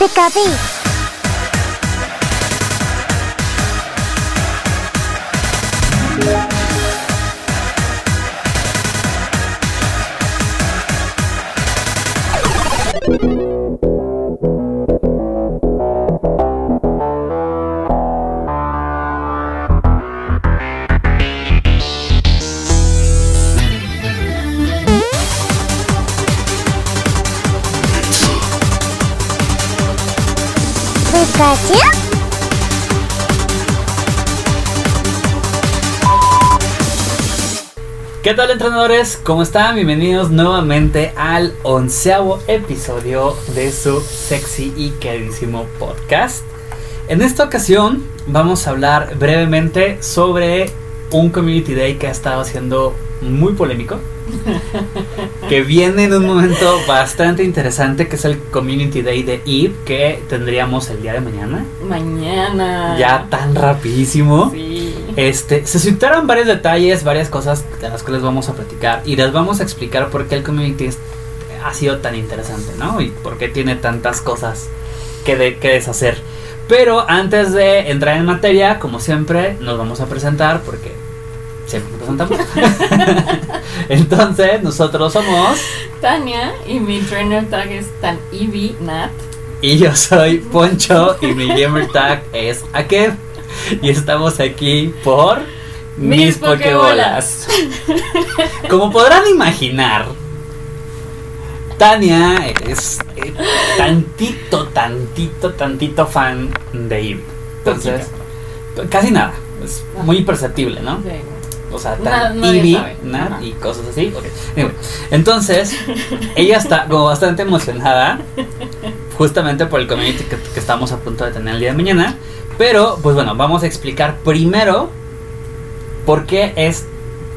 Piccavi. ¿Qué tal entrenadores? ¿Cómo están? Bienvenidos nuevamente al onceavo episodio de su sexy y queridísimo podcast. En esta ocasión vamos a hablar brevemente sobre un Community Day que ha estado siendo muy polémico. que viene en un momento bastante interesante que es el Community Day de Eve que tendríamos el día de mañana. Mañana. Ya tan rapidísimo. Sí. Este, se citaron varios detalles, varias cosas de las cuales vamos a platicar y les vamos a explicar por qué el community ha sido tan interesante, ¿no? Y por qué tiene tantas cosas que, de- que deshacer. Pero antes de entrar en materia, como siempre, nos vamos a presentar porque siempre nos presentamos. Entonces, nosotros somos Tania y mi trainer tag es tan Nat. y yo soy Poncho y mi gamer tag es Akev y estamos aquí por mis, Mis pokebolas. Como podrán imaginar, Tania es eh, tantito, tantito, tantito fan de Eevee. Entonces, casi nada. Es muy imperceptible, ¿no? Sí. O sea, tan Ajá. y cosas así. ok. Anyway, entonces, ella está como bastante emocionada, justamente por el community que, que estamos a punto de tener el día de mañana. Pero, pues bueno, vamos a explicar primero por qué es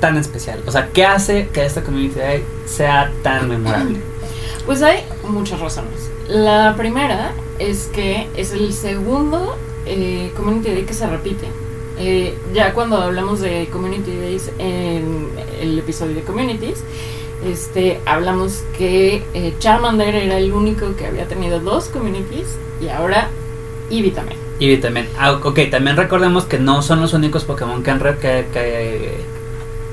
tan especial. O sea, qué hace que esta community day sea tan memorable. Pues hay muchas razones. La primera es que es el segundo eh, Community Day que se repite. Eh, ya cuando hablamos de Community Days en el episodio de Communities, este, hablamos que eh, Charmander era el único que había tenido dos communities y ahora Eevee también. Y también, ah, ok, también recordemos que no son los únicos Pokémon que, han re- que, que,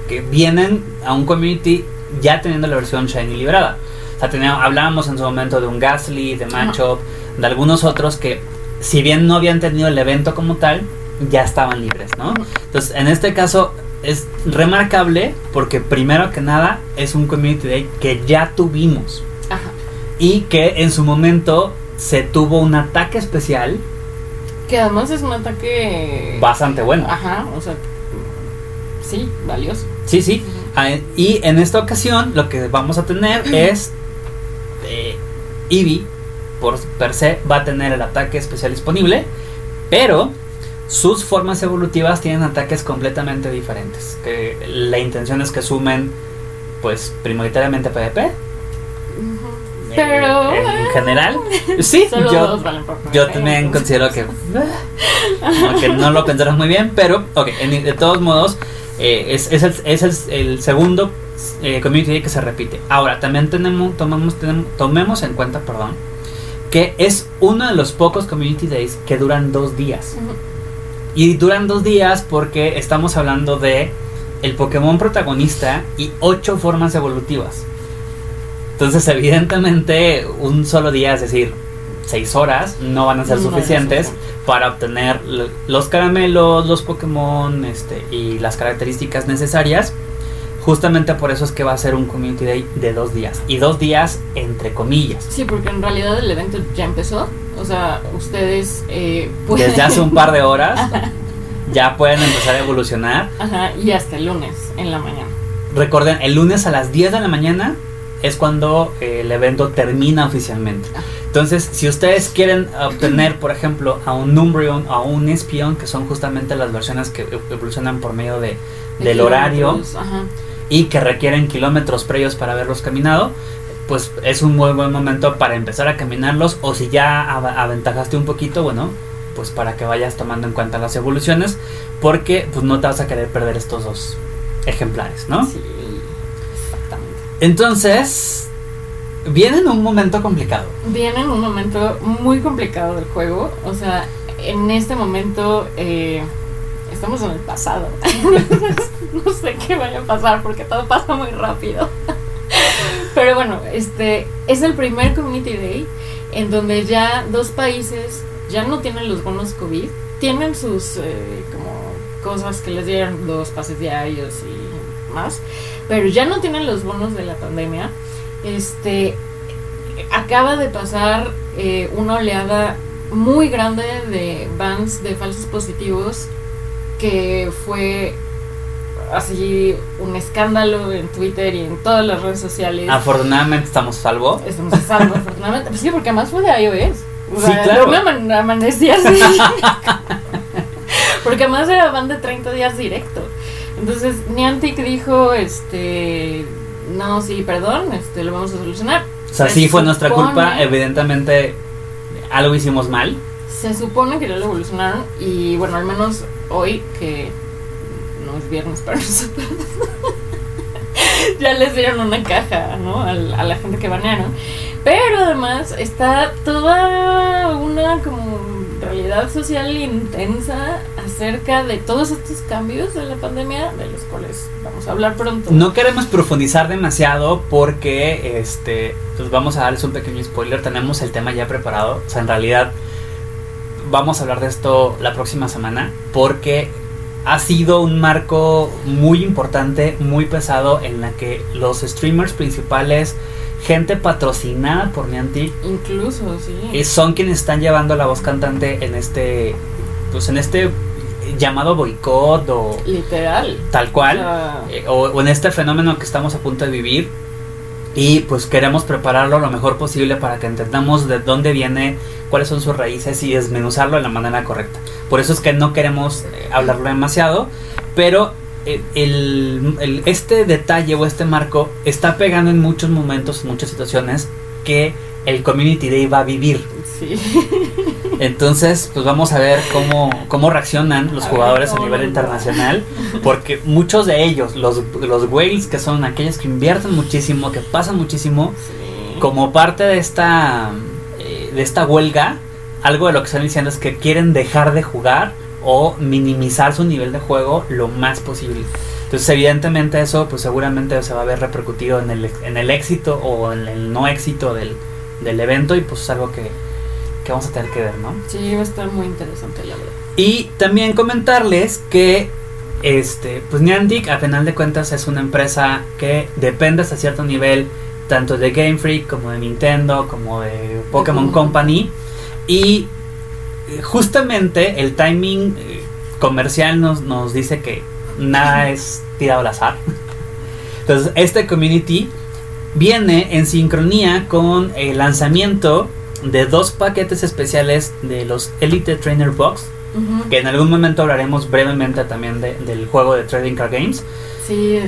que vienen a un community ya teniendo la versión Shiny liberada. O sea, teníamos, hablábamos en su momento de un Gasly, de Machop, de algunos otros que, si bien no habían tenido el evento como tal, ya estaban libres, ¿no? Entonces, en este caso es remarcable porque primero que nada es un community day que ya tuvimos Ajá. y que en su momento se tuvo un ataque especial Que además es un ataque... bastante bueno. Ajá, o sea, sí, valioso. Sí, sí. Ah, y en esta ocasión lo que vamos a tener es eh, Eevee por per se va a tener el ataque especial disponible, pero sus formas evolutivas tienen ataques completamente diferentes. Que la intención es que sumen, pues, prioritariamente PvP. Eh, Pero, en eh, general, sí, Solo yo, dos valen por yo también considero que, como que no lo pensaron muy bien, pero ok, en- de todos modos eh, es, es el, es el- el segundo eh, community day que se repite. Ahora también tenemos tomamos tenemos- tomemos en cuenta, perdón, que es uno de los pocos community days que duran dos días y duran dos días porque estamos hablando de el Pokémon protagonista y ocho formas evolutivas. Entonces, evidentemente, un solo día, es decir, seis horas, no van a ser No ser suficientes para obtener los caramelos, los Pokémon este, y las características necesarias. Justamente por eso es que va a ser un Community Day de dos días. Y dos días entre comillas. Sí, porque en realidad el evento ya empezó. O sea, ustedes eh, pueden... Desde hace un par de horas ya pueden empezar a evolucionar. Ajá, y hasta el lunes en la mañana. Recuerden, el lunes a las 10 de la mañana es cuando eh, el evento termina oficialmente. Ah. Entonces, si ustedes quieren obtener, por ejemplo, a un Umbreon o a un Espion, que son justamente las versiones que ev- evolucionan por medio de, De del horario Ajá. y que requieren kilómetros previos para haberlos caminado, pues es un muy buen momento para empezar a caminarlos o si ya av- aventajaste un poquito, bueno, pues para que vayas tomando en cuenta las evoluciones, porque pues no te vas a querer perder estos dos ejemplares, ¿no? Sí. Entonces, viene en un momento complicado. Viene en un momento muy complicado del juego. O sea, en este momento eh, estamos en el pasado. no sé qué vaya a pasar porque todo pasa muy rápido. Pero bueno, este es el primer Community Day en donde ya dos países ya no tienen los bonos COVID, tienen sus eh, como cosas que les dieron dos pases diarios y más, pero ya no tienen los bonos de la pandemia. Este acaba de pasar eh, una oleada muy grande de bans de falsos positivos que fue así un escándalo en Twitter y en todas las redes sociales. Afortunadamente estamos salvo. Estamos a salvo, afortunadamente. Pues sí, porque además fue de iOS. O Sí, sea, claro. Yo me aman- amanecí así. porque además era ban de 30 días directo. Entonces Niantic dijo, este, no, sí, perdón, este, lo vamos a solucionar. O sea, Se sí fue nuestra culpa, evidentemente algo hicimos mal. Se supone que ya lo evolucionaron y bueno, al menos hoy que no es viernes para nosotros. ya les dieron una caja, ¿no? Al- a la gente que banearon. Pero además está toda una como social intensa acerca de todos estos cambios de la pandemia, de los cuales vamos a hablar pronto. No queremos profundizar demasiado porque, este, pues vamos a darles un pequeño spoiler. Tenemos el tema ya preparado. O sea, en realidad vamos a hablar de esto la próxima semana porque ha sido un marco muy importante, muy pesado en la que los streamers principales, gente patrocinada por Niantic, Incluso, sí. eh, son quienes están llevando la voz cantante en este, pues en este llamado boicot o Literal. tal cual. O sea, eh, o, o en este fenómeno que estamos a punto de vivir y pues queremos prepararlo lo mejor posible para que entendamos de dónde viene, cuáles son sus raíces y desmenuzarlo de la manera correcta. Por eso es que no queremos eh, hablarlo demasiado, pero el, el- este detalle o este marco está pegando en muchos momentos, en muchas situaciones que el Community Day va a vivir. sí. Entonces, pues vamos a ver cómo, cómo reaccionan los A jugadores a nivel internacional, porque muchos de ellos, los, los whales, que son aquellos que invierten muchísimo, que pasan muchísimo, sí. como parte de esta, eh, de esta huelga, algo de lo que están diciendo es que quieren dejar de jugar o minimizar su nivel de juego lo más posible. Entonces, evidentemente eso, pues seguramente se va a ver repercutido en el, en el éxito o en el no éxito del, del evento y pues es algo que, que vamos a tener que ver, ¿no? Sí, va a estar muy interesante, la verdad. Y también comentarles que este, pues Niantic a final de cuentas es una empresa que depende hasta cierto nivel tanto de Game Freak como de Nintendo como de Pokémon. Company y justamente el timing eh, comercial nos, nos dice que nada es tirado al azar. Entonces este community viene en sincronía con el lanzamiento de dos paquetes especiales de los Elite Trainer Box que en algún momento hablaremos brevemente también de- del juego de Trading Card Games. Sí,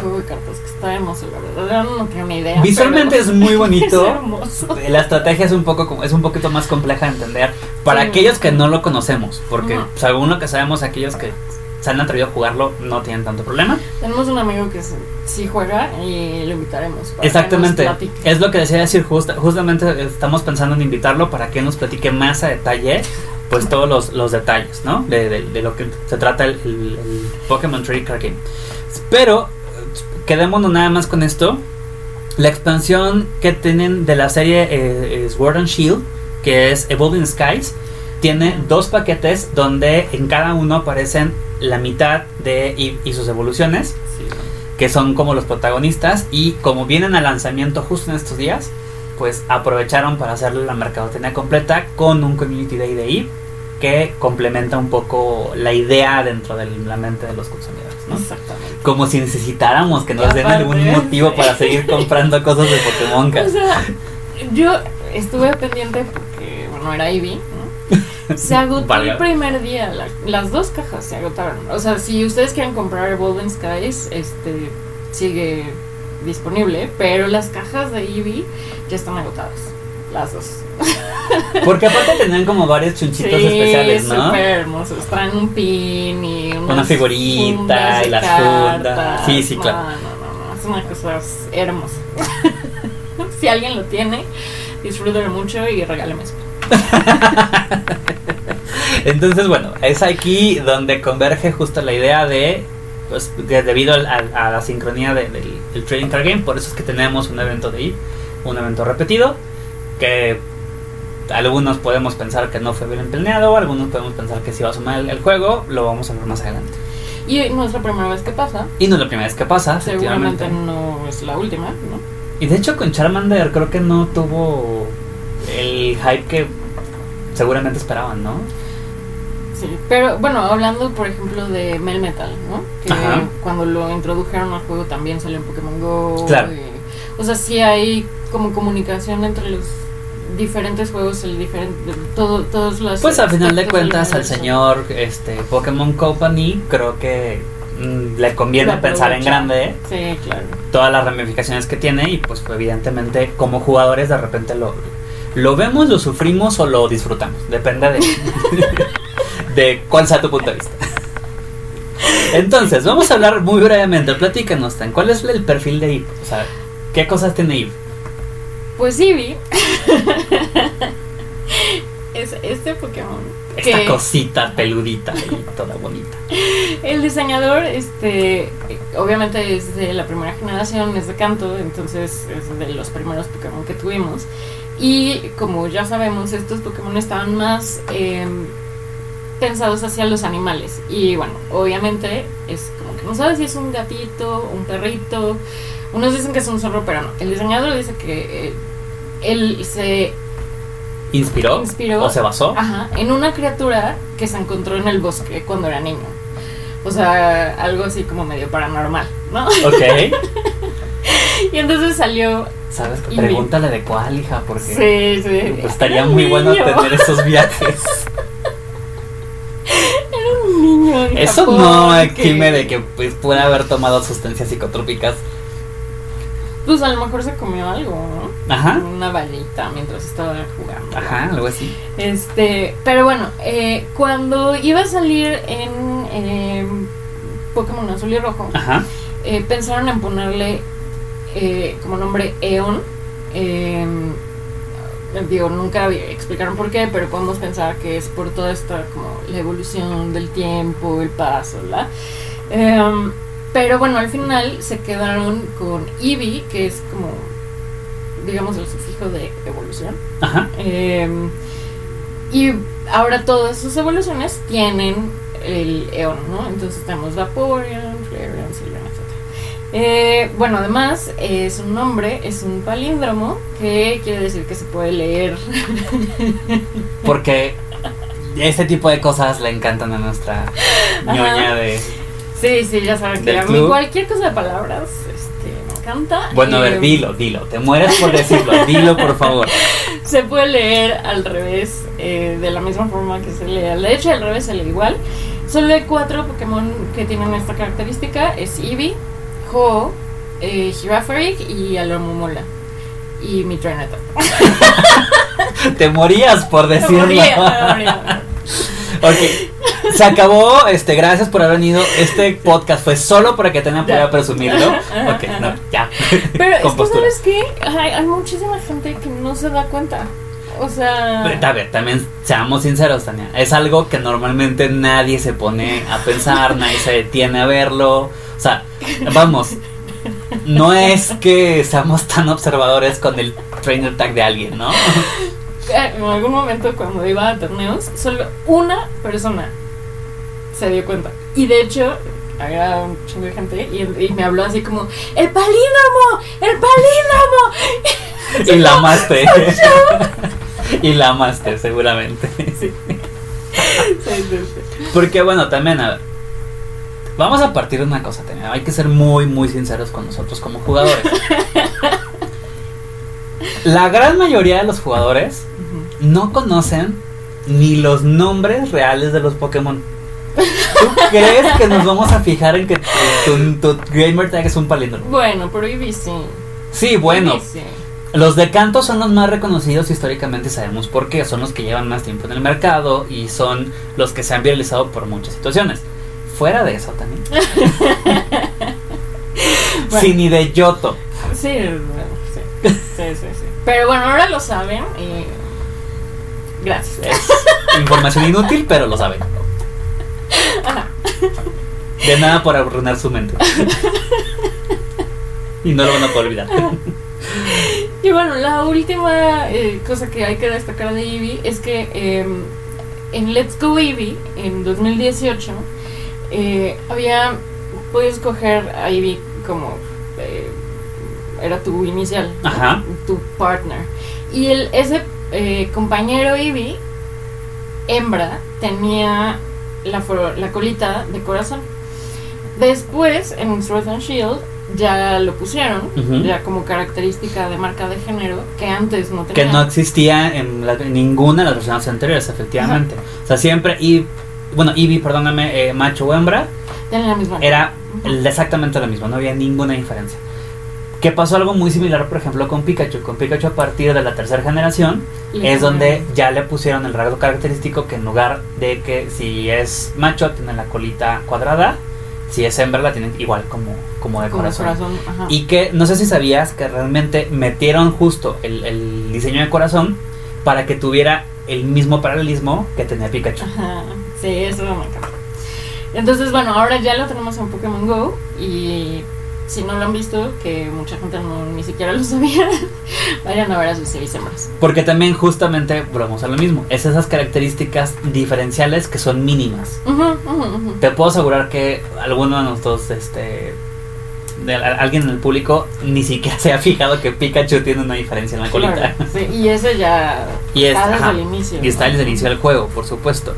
juego de cartas que está hermoso, la verdad. No tengo ni idea. Visualmente pero es muy bonito. es hermoso. La estrategia es un poco es un poquito más compleja de entender para Sí. aquellos que no lo conocemos, porque Ujú. según lo que sabemos aquellos que se han atrevido a jugarlo no tienen tanto problema. Tenemos un amigo que sí juega y lo invitaremos. para que Exactamente. nos platique. Es lo que decía decir justa- justamente estamos pensando en invitarlo para que nos platique más a detalle pues todos los, los detalles, ¿no? De, de- de lo que se trata el, el- el Pokémon Trading Card Game. Pero quedémonos nada más con esto. La expansión que tienen de la serie eh, Sword and Shield, que es Evolving Skies, tiene dos paquetes donde en cada uno aparecen la mitad de y, y sus evoluciones Sí. que son como los protagonistas y como vienen al lanzamiento justo en estos días, pues aprovecharon para hacerle la mercadotecnia completa con un Community Day de EVE que complementa un poco la idea dentro de la mente de los consumidores, ¿no? Exactamente. Como si necesitamos que nos den algún motivo para seguir comprando cosas de Pokémon. O sea, yo estuve pendiente porque, bueno, era Ivy, ¿no? Se agotó el primer día, la- las dos cajas se agotaron. O sea, si ustedes quieren comprar Evolving Skies, este sigue disponible, pero las cajas de Eevee ya están agotadas, las dos. Porque aparte tenían como varios chunchitos especiales, ¿no? súper hermosos. Traen un pin y unas Una figurita y las fundas. Sí, sí, claro. No, no, no, no, es una cosa hermosa. si alguien lo tiene, disfrútelo mucho y regáleme eso. Entonces, bueno, es aquí donde converge justo la idea de, pues, de- debido a, la sincronía de- del, del Trading Card Game, por eso es que tenemos un evento de EVE, un evento repetido, que algunos podemos pensar que no fue bien planeado, algunos podemos pensar que sí va a sumar el, el juego, lo vamos a ver más adelante. Y no es la primera vez que pasa. Y no es la primera vez que pasa, Seguramente no es la última, ¿no? Y de hecho con Charmander creo que no tuvo el hype que seguramente esperaban, ¿no? Sí, pero bueno, hablando por ejemplo de Melmetal, ¿no? Que Ajá. cuando lo introdujeron al juego también salió en Pokémon Go. Claro. y- o sea, sí hay como comunicación entre los diferentes juegos, el diferente, todo, todos los. Pues al final de cuentas al señor este Pokémon Company creo que mm, le conviene pensar en grande Sí, claro. todas las ramificaciones que tiene y pues evidentemente como jugadores de repente lo, lo vemos, lo sufrimos o lo disfrutamos, depende de, de cuál sea tu punto de vista. Entonces, vamos a hablar muy brevemente, platícanos, Tan, ¿cuál es el perfil de Eve? O sea, ¿qué cosas tiene Eve? Pues Eevee es este Pokémon. Esta que- cosita peludita y toda bonita. El diseñador, este, obviamente es de la primera generación, es de Canto, entonces es de los primeros Pokémon que tuvimos. Y como ya sabemos, estos Pokémon estaban más eh, pensados hacia los animales. Y bueno, obviamente es como que no sabes si es un gatito, un perrito. Unos dicen que es un zorro, pero no. El diseñador dice que eh, él se ¿Inspiró? Inspiró. ¿O se basó? Ajá, en una criatura que se encontró en el bosque cuando era niño. O sea, algo así como medio paranormal, ¿no? Ok. Y entonces salió. ¿Sabes? Pregúntale de cuál, hija, porque Sí, sí. pues, estaría muy bueno tener esos viajes. Era un niño. en Eso Japón no exime de que pues, pueda haber tomado sustancias psicotrópicas. Pues a lo mejor se comió algo, ¿no? Ajá. Una ballita mientras estaba jugando. Ajá, algo así. Este, pero bueno, eh, cuando iba a salir en eh, Pokémon Azul y Rojo, Ajá. eh, pensaron en ponerle eh, como nombre Eon. Eh, digo, nunca explicaron por qué, pero podemos pensar que es por toda esta como la evolución del tiempo, el paso, ¿la? Pero bueno, al final se quedaron con Eevee, que es como, digamos, el sufijo de evolución. Ajá. Em, y ahora todas sus evoluciones tienen el Eon, ¿no? Entonces tenemos Vaporeon, Flareon, Sylveon, etc. Eh, bueno, además es un nombre, es un palíndromo, que quiere decir que se puede leer. Porque ese tipo de cosas le encantan a nuestra ñoña de. Sí, sí, ya saben que a mí cualquier cosa de palabras este, me encanta. Bueno, a ver, Em, dilo, dilo. Te mueres por decirlo. Dilo, por favor. Se puede leer al revés, eh, de la misma forma que se lee al derecho, al revés se lee igual. Solo hay cuatro Pokémon que tienen esta característica, es Eevee, Ho, eh, Girafarig y Alomomola. Y mi. Te morías por Me decirlo. moría, me moría. Ok, se acabó. Este, gracias por haber venido. Este podcast fue solo para que tengan pueda Ya. presumirlo. Ajá, Ok, ajá. no, ya. Pero es que. ¿sabes qué? Hay, hay muchísima gente que no se da cuenta. O sea... A ver, también seamos sinceros, Tania. Es algo que normalmente nadie se pone a pensar, nadie se detiene a verlo. O sea, vamos, no es que seamos tan observadores con el trainer tag de alguien, ¿no? en algún momento cuando iba a torneos, solo una persona se dio cuenta. Y de hecho, había un chingo de gente y, y me habló así como, ¡El palíndromo! ¡El palíndromo! Y la amaste. Y la amaste, seguramente. Sí. Sí, sí, sí. Porque bueno, también, a ver, vamos a partir de una cosa, Tania. Hay que ser muy, muy sinceros con nosotros como jugadores. La gran mayoría de los jugadores. No conocen ni los nombres reales de los Pokémon. ¿Tú crees que nos vamos a fijar en que tu, tu, tu gamer tag es un palíndromo? Bueno, pero Eevee sí. Sí, bueno, Eevee sí. los de canto son los más reconocidos históricamente, sabemos por qué, son los que llevan más tiempo en el mercado y son los que se han viralizado por muchas situaciones. Fuera de eso también. Bueno. Sí, ni de Yoto. Sí, bueno, sí. Sí, sí, sí. Pero bueno, ahora lo saben y. Gracias. Es información inútil, pero lo saben. De nada por arruinar su mente. Y no lo van a poder olvidar. Y bueno, la última eh, cosa que hay que destacar de Eevee es que eh, en Let's Go Eevee, en 2018, eh, había podido escoger a Eevee como eh, era tu inicial. Ajá. tu partner. Y el, ese eh, compañero Eevee, hembra, tenía la, colita de corazón. Después, en Sword and Shield, ya lo pusieron, ya como característica de marca de género, que antes no tenía. Que no existía en, la- en ninguna de las versiones anteriores, efectivamente. O sea, siempre, y bueno, Eevee, perdóname, eh, macho o hembra, la misma. era exactamente lo mismo, no había ninguna diferencia. Que pasó algo muy similar, por ejemplo, con Pikachu. Con Pikachu a partir de la tercera generación es donde ya le pusieron el rasgo característico que en lugar de que si es macho tiene la colita cuadrada, si es hembra la tienen igual como, como de Como corazón. corazón, ajá. Y que no sé si sabías que realmente metieron justo el, el diseño de corazón para que tuviera el mismo paralelismo que tenía Pikachu. Ajá, sí, eso me encanta. Entonces, bueno, ahora ya lo tenemos en Pokémon Go y si no lo han visto, que mucha gente no, ni siquiera lo sabía, vayan a ver a sus seis hembras. Porque también justamente volvemos a lo mismo. Es esas características diferenciales que son mínimas. Te puedo asegurar que alguno de nosotros, este, de a- alguien en el público, ni siquiera se ha fijado que Pikachu tiene una diferencia en la colita. Claro, sí, y ese ya Y es- está desde ajá, el inicio. Y está ¿no? desde el inicio del juego, por supuesto.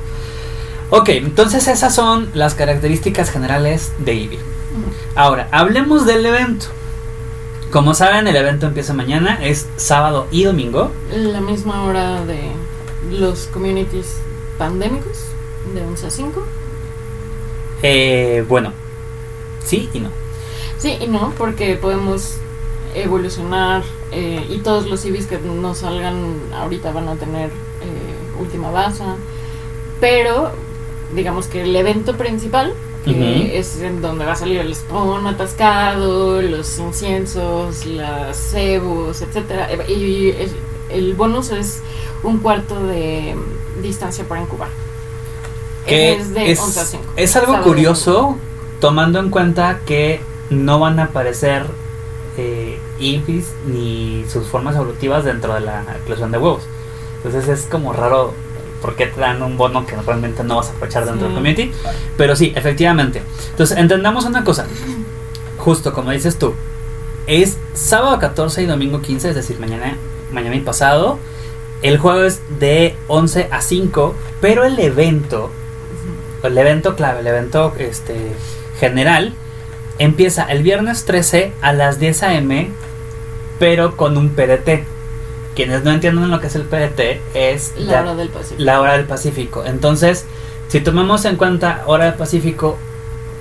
Ok, entonces esas son las características generales de Eevee. Ahora, hablemos del evento. Como saben, el evento empieza mañana, es sábado y domingo. La misma hora de los communities pandémicos, de 11 a 5. Eh, bueno, sí y no. Sí y no, porque podemos evolucionar eh, y todos los civis que no salgan ahorita van a tener eh, última baza. Pero digamos que el evento principal, que Ujú. es en donde va a salir el spawn atascado, los inciensos, las cebos, etcétera eh, Y el, el bonus es un cuarto de distancia para incubar. Que es de es, 11 a 5. es algo Sábado curioso, tomando en cuenta que no van a aparecer eh, ni sus formas evolutivas dentro de la eclosión de huevos. Entonces es como raro por qué te dan un bono que realmente no vas a aprovechar dentro del community. Pero sí, efectivamente. Entonces entendamos una cosa. Justo como dices tú, es sábado 14 y domingo 15, es decir, mañana, mañana y pasado. El juego es de 11 a 5, pero el evento el evento clave, el evento este, general, empieza el viernes 13 a las 10 a.m., pero con un PDT. Quienes no entienden lo que es el PDT es La hora del Pacífico. la hora del Pacífico. Entonces, si tomamos en cuenta hora del Pacífico,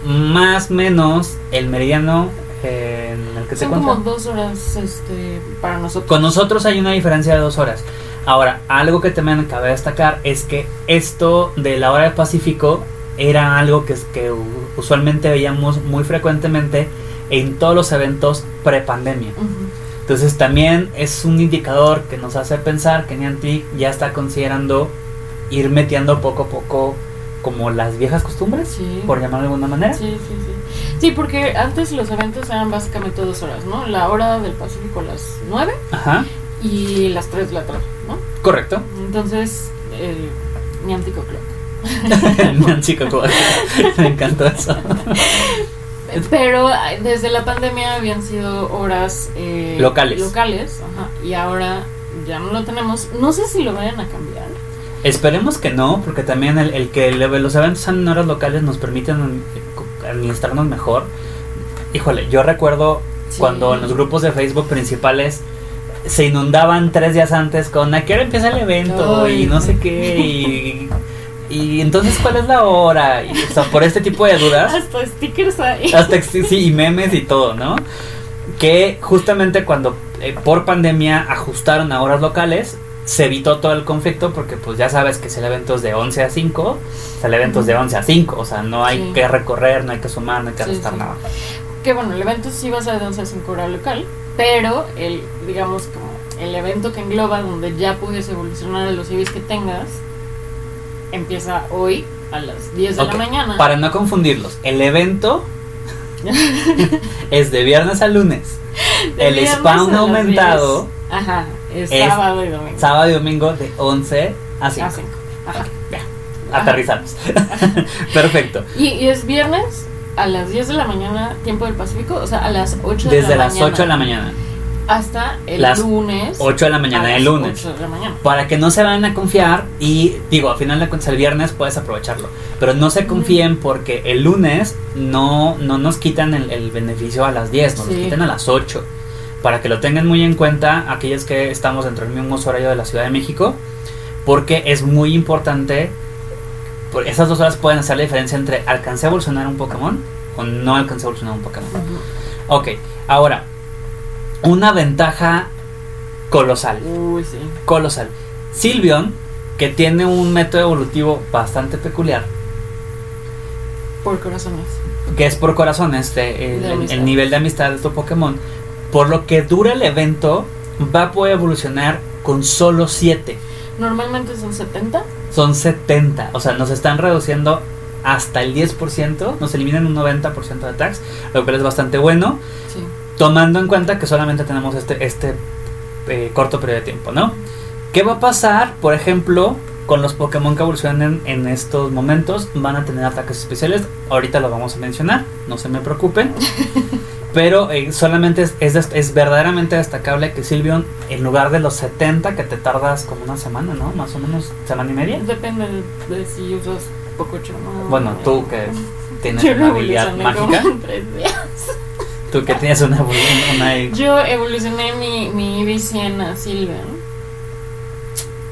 más o menos el meridiano eh, en el que se Son encuentra. como dos horas este, para nosotros. Con nosotros hay una diferencia de dos horas. Ahora, algo que también cabe destacar es que esto de la hora del Pacífico era algo que, usualmente veíamos muy frecuentemente en todos los eventos pre-pandemia. Ujú. Entonces también es un indicador que nos hace pensar que Niantic ya está considerando ir metiendo poco a poco como las viejas costumbres, Sí. por llamarlo de alguna manera. Sí, sí, sí. Sí, porque antes los eventos eran básicamente dos horas, ¿no? La hora del Pacífico a las 9 Ajá, y las 3 de la tarde, ¿no? correcto. Entonces, eh, mi antico clock. Nancy Coco. Me encantó eso. Pero desde la pandemia habían sido horas eh, Locales. locales ajá, y ahora ya no lo tenemos. No sé si lo vayan a cambiar. Esperemos que no, porque también el, el que los eventos sean en horas locales nos permiten eh, administrarnos mejor. Híjole, yo recuerdo Sí. cuando en los grupos de Facebook principales se inundaban tres días antes con a qué hora empieza el evento Ay, y no sé qué y, y entonces cuál es la hora y, o sea, por este tipo de dudas Hasta stickers ahí. hasta sí y memes y todo no que justamente cuando eh, por pandemia ajustaron a horas locales se evitó todo el conflicto porque pues ya sabes que si el evento es de 11 a 5 o sea, el evento es de 11 a 5 o sea no hay Sí. que recorrer no hay que sumar no hay que Sí, sí. nada Que bueno, el evento sí va a ser de 11 a 5 hora local, pero el, digamos, como el evento que engloba donde ya puedes evolucionar a los Eevees que tengas empieza hoy a las 10 de Ok, la mañana. Para no confundirlos, el evento es de viernes a lunes. De el spawn las aumentado 10. Ajá, es, es sábado y domingo. sábado y domingo de 11 a 5. A cinco. Ajá. Ya, Ajá. aterrizamos. Perfecto. Y, y es viernes a las 10 de la mañana, tiempo del Pacífico, o sea, a las 8 de Desde la las mañana. 8 de la mañana. Hasta el Las lunes. 8 de la mañana del lunes. 8 de la mañana. Para que no se vayan a confiar y digo, al final de cuentas el viernes puedes aprovecharlo. Pero no se confíen porque el lunes no, no nos quitan el, el beneficio a las 10, nos lo Sí. quitan a las 8. Para que lo tengan muy en cuenta aquellos que estamos dentro del mismo horario de la Ciudad de México. Porque es muy importante. Porque esas dos horas pueden hacer la diferencia entre alcancé a evolucionar un Pokémon o no alcancé a evolucionar un Pokémon. Ujú. Ok, ahora, una ventaja colosal Uy, sí. colosal. Sylveon, que tiene un método evolutivo bastante peculiar, Por corazones. que es por corazones, de- el, De el- amistad. el nivel de amistad de tu Pokémon, por lo que dura el evento, va a poder evolucionar con solo 7. Normalmente son 70. Son 70, o sea, nos están reduciendo hasta el 10%, nos eliminan un 90% de attacks, lo cual es bastante bueno, Sí. Tomando en cuenta que solamente tenemos este, este eh, corto periodo de tiempo, ¿no? ¿Qué va a pasar, por ejemplo, con los Pokémon que evolucionen en estos momentos? Van a tener ataques especiales, ahorita lo vamos a mencionar, no se me preocupen. Pero eh, solamente es, es, es verdaderamente destacable que Sylveon, en lugar de los 70 que te tardas como una semana, ¿no? Más o menos, semana y media. Depende de, de si usas Pococho no. Bueno, tú que tienes una habilidad como mágica, en tres días. Tú que tienes una, una, Yo evolucioné mi, mi a Sylveon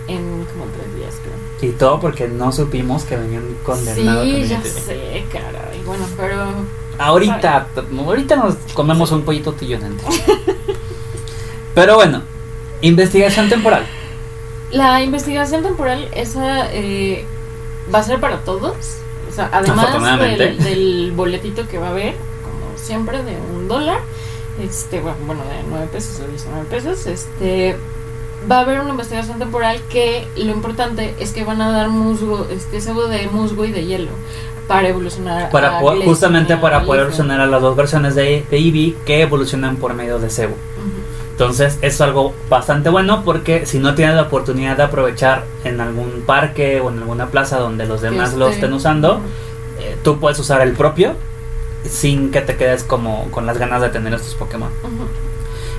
en como tres días, creo. Y todo porque no supimos que venían condenados. Sí, ya sé, caray. Bueno, pero Ahorita, ahorita nos comemos un pollito tillonante. Pero bueno, investigación temporal. la investigación temporal, esa eh, va a ser para todos. O sea, además del, del boletito que va a haber, siempre, de un dólar, este, bueno, bueno, de 9 pesos o 19 pesos, este, va a haber una investigación temporal que lo importante es que van a dar musgo, este cebo de musgo y de hielo para evolucionar Para justamente para poder evolucionar a las dos versiones de, de Eevee que evolucionan por medio de Cebo. Ujú. Entonces es algo bastante bueno porque si no tienes la oportunidad de aprovechar en algún parque o en alguna plaza donde los demás lo Este, estén usando, eh, tú puedes usar el propio sin que te quedes como con las ganas de tener estos Pokémon.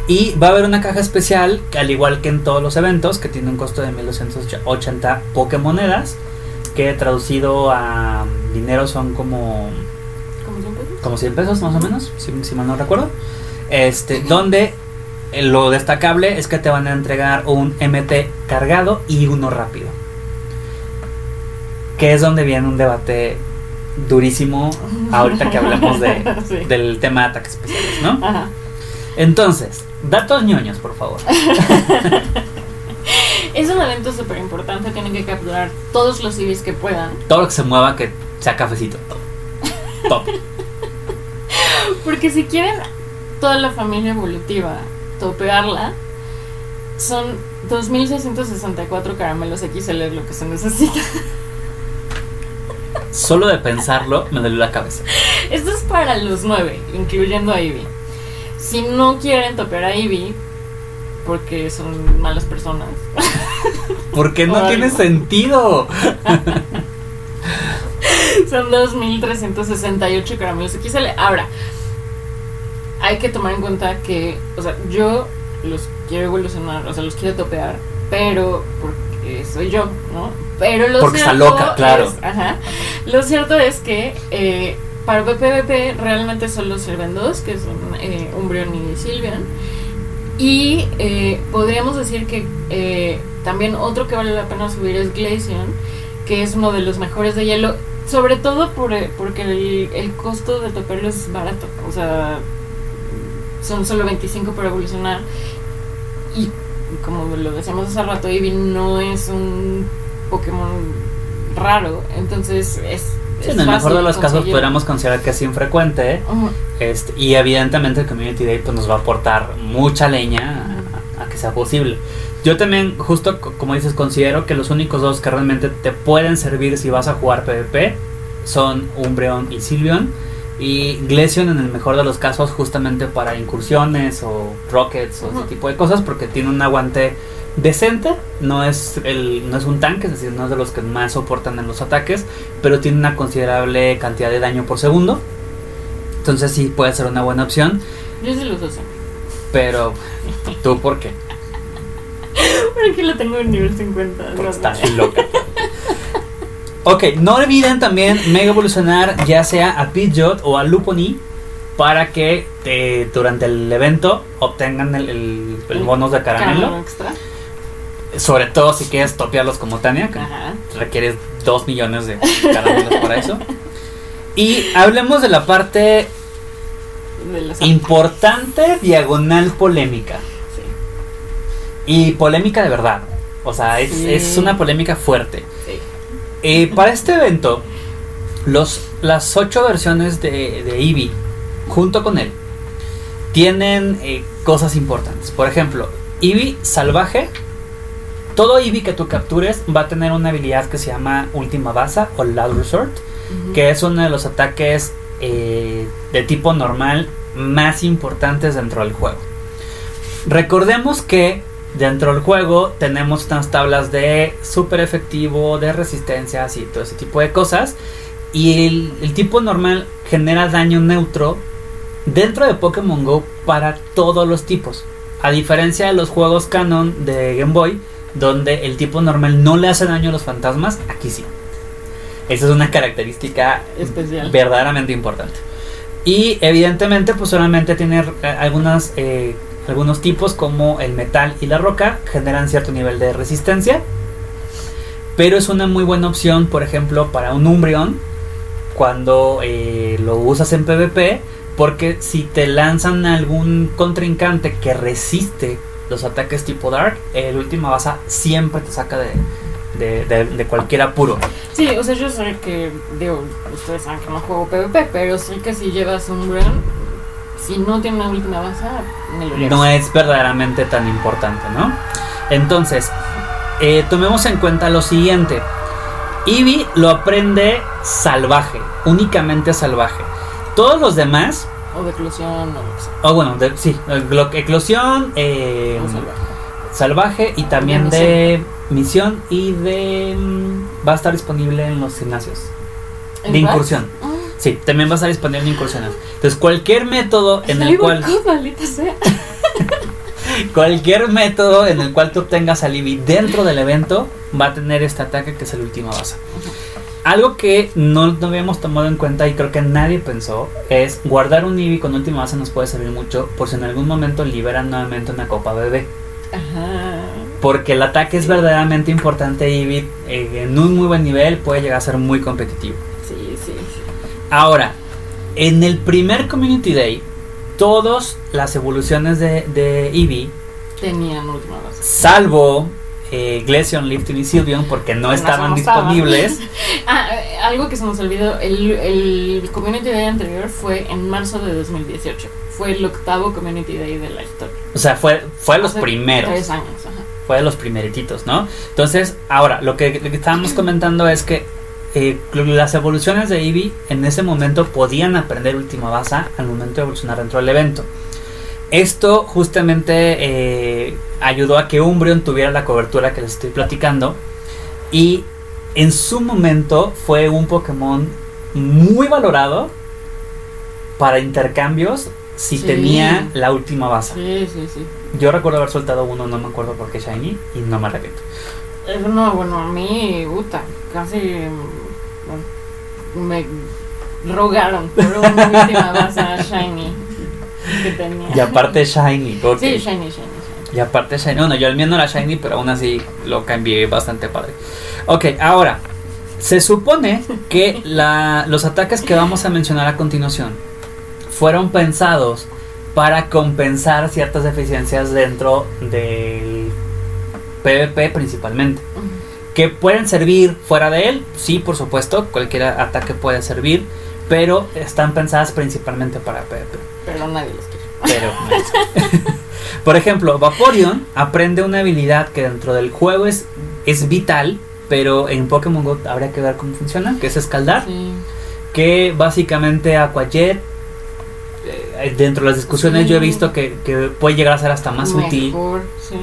Y va a haber una caja especial, que al igual que en todos los eventos, que tiene un costo de 1280 Pokémonedas, que traducido a dinero son como, como 100 pesos más o menos, si, si mal no recuerdo. Este, donde eh, lo destacable es que te van a entregar un MT cargado y uno rápido. Que es donde viene un debate durísimo ahorita que hablemos de, Sí. del tema de ataques especiales, ¿no? Ajá. Entonces, datos ñoños, por favor. Es un evento súper importante, tienen que capturar todos los civis que puedan. Todo lo que se mueva, que sea cafecito, todo. Top. Porque si quieren toda la familia evolutiva topearla, son 2664 caramelos XL lo que se necesita. Solo de pensarlo me dolió la cabeza. Esto es para los 9, incluyendo a Eevee. Si no quieren topear a Eevee, porque son malas personas, Porque no tiene algo. sentido. Son 2.368 caramelos XL. Ahora, hay que tomar en cuenta que, o sea, yo los quiero evolucionar, o sea, los quiero topear, pero porque soy yo, ¿no? Pero lo Porque está cierto loca, claro. es- ajá, lo cierto es que eh, para PPVP realmente solo sirven dos, que son eh, Umbreon y Sylveon. Y eh, podríamos decir que eh, también otro que vale la pena subir es Glaceon, que es uno de los mejores de hielo, sobre todo por, eh, porque el, el costo de toperlo es barato, o sea, son solo 25 para evolucionar. Y como lo decíamos hace rato, Eevee no es un Pokémon raro, entonces es... Sí, es en el mejor de los casos podríamos considerar que es infrecuente. Este, y evidentemente el Community Day pues, nos va a aportar mucha leña a que sea posible. Yo también, justo co- como dices, considero que los únicos dos que realmente te pueden servir si vas a jugar PvP son Umbreon y Sylveon. Y Glaceon en el mejor de los casos justamente para incursiones o rockets o ese tipo de cosas porque tiene un aguante decente, no es el no es un tanque, es decir, no es de los que más soportan en los ataques, pero tiene una considerable cantidad de daño por segundo. Entonces sí puede ser una buena opción, Yo sí los uso. pero tú por qué? Porque lo tengo en nivel 50. Porque no, estás no. loca. Ok, no olviden también mega evolucionar ya sea a Pidgeot o a Luponi para que eh, durante el evento obtengan el, el, el bonus de caramelo. extra. Sobre todo si quieres topearlos como Tania, que Ajá. requieres 2 millones de caramelos para eso. Y hablemos de la parte De importante, diagonal polémica. Sí. Y polémica de verdad. O sea, es, Sí. es una polémica fuerte. Eh, para este evento, los, las ocho versiones de, de Eevee, junto con él, tienen eh, cosas importantes. Por ejemplo, Eevee salvaje. Todo Eevee que tú captures va a tener una habilidad que se llama Última Baza o Last Resort, que es uno de los ataques eh, de tipo normal más importantes dentro del juego. Recordemos que dentro del juego tenemos unas tablas de super efectivo, de resistencias y todo ese tipo de cosas. Y el, el tipo normal genera daño neutro dentro de Pokémon Go para todos los tipos. A diferencia de los juegos canon de Game Boy, donde el tipo normal no le hace daño a los fantasmas, aquí sí. Esa es una característica Especial. verdaderamente importante. Y evidentemente, pues solamente tiene eh, algunas, eh, algunos tipos como el metal y la roca, generan cierto nivel de resistencia. Pero es una muy buena opción, por ejemplo, para un Umbreon cuando eh, lo usas en PvP. Porque si te lanzan algún contrincante que resiste los ataques tipo Dark, el última baza siempre te saca de, de, de- cualquier apuro. Sí, o sea, yo sé que, digo, ustedes saben que no juego PvP, pero sé que si llevas un Bran, si no tiene una última baza, me lo no es verdaderamente tan importante, ¿no? Entonces, eh, tomemos en cuenta lo siguiente. Eevee lo aprende salvaje, únicamente salvaje. Todos los demás, O de eclosión o lo que sea. o bueno, de- sí, eclosión, eh, salvaje. salvaje y también De de misión y de... mm, va a estar disponible en los gimnasios. ¿En De incursión. Sí, también va a estar en incursiones. Entonces, cualquier método en el cual... Sea. Cualquier método en el cual tú obtengas al Eevee dentro del evento va a tener este ataque que es el última base. Algo que no, no habíamos tomado en cuenta y creo que nadie pensó es guardar un Eevee con última base nos puede servir mucho por si en algún momento liberan nuevamente una copa bebé. Ajá. Porque el ataque es verdaderamente importante Eevee eh, en un muy buen nivel puede llegar a ser muy competitivo. Ahora, en el primer Community Day, todas las evoluciones de, de Eevee Tenían última base. salvo eh, Glaceon, Lifton y Sylveon porque no estaban no disponibles. Ah, eh, algo que se nos olvidó, el, el Community Day anterior fue en marzo de 2018. Fue el octavo Community Day de la historia. O sea, fue, fue de los Hace primeros. Tres años, ajá. Fue de los primerititos, ¿no? Entonces, ahora, lo que, lo que estábamos comentando es que eh, las evoluciones de Eevee en ese momento podían aprender última base al momento de evolucionar dentro del evento. Esto justamente eh, ayudó a que Umbreon tuviera la cobertura que les estoy platicando. Y en su momento fue un Pokémon muy valorado para intercambios si Sí. tenía la última base. Sí, sí, sí. Yo recuerdo haber soltado uno, no me acuerdo por qué Shiny, y no me arrepiento. Eh, No, bueno, a mí, puta, casi me rogaron por una última base Shiny que tenía. Y aparte Shiny, ok. Sí, Shiny, Shiny, Shiny. Y aparte Shiny, bueno, yo el mío no era Shiny, pero aún así lo cambié bastante padre. Ok, ahora, se supone que la, los ataques que vamos a mencionar a continuación fueron pensados para compensar ciertas deficiencias dentro del PvP principalmente. Que pueden servir fuera de él, sí, por supuesto, cualquier ataque puede servir, pero están pensadas principalmente para PvP. Pero nadie los quiere. Pero Por ejemplo, Vaporeon aprende una habilidad que dentro del juego es, es vital, pero en Pokémon Go habría que ver cómo funciona, que es escaldar. Sí. Que básicamente Aquajet, eh, dentro de las discusiones Sí. yo he visto que, que puede llegar a ser hasta más útil sí.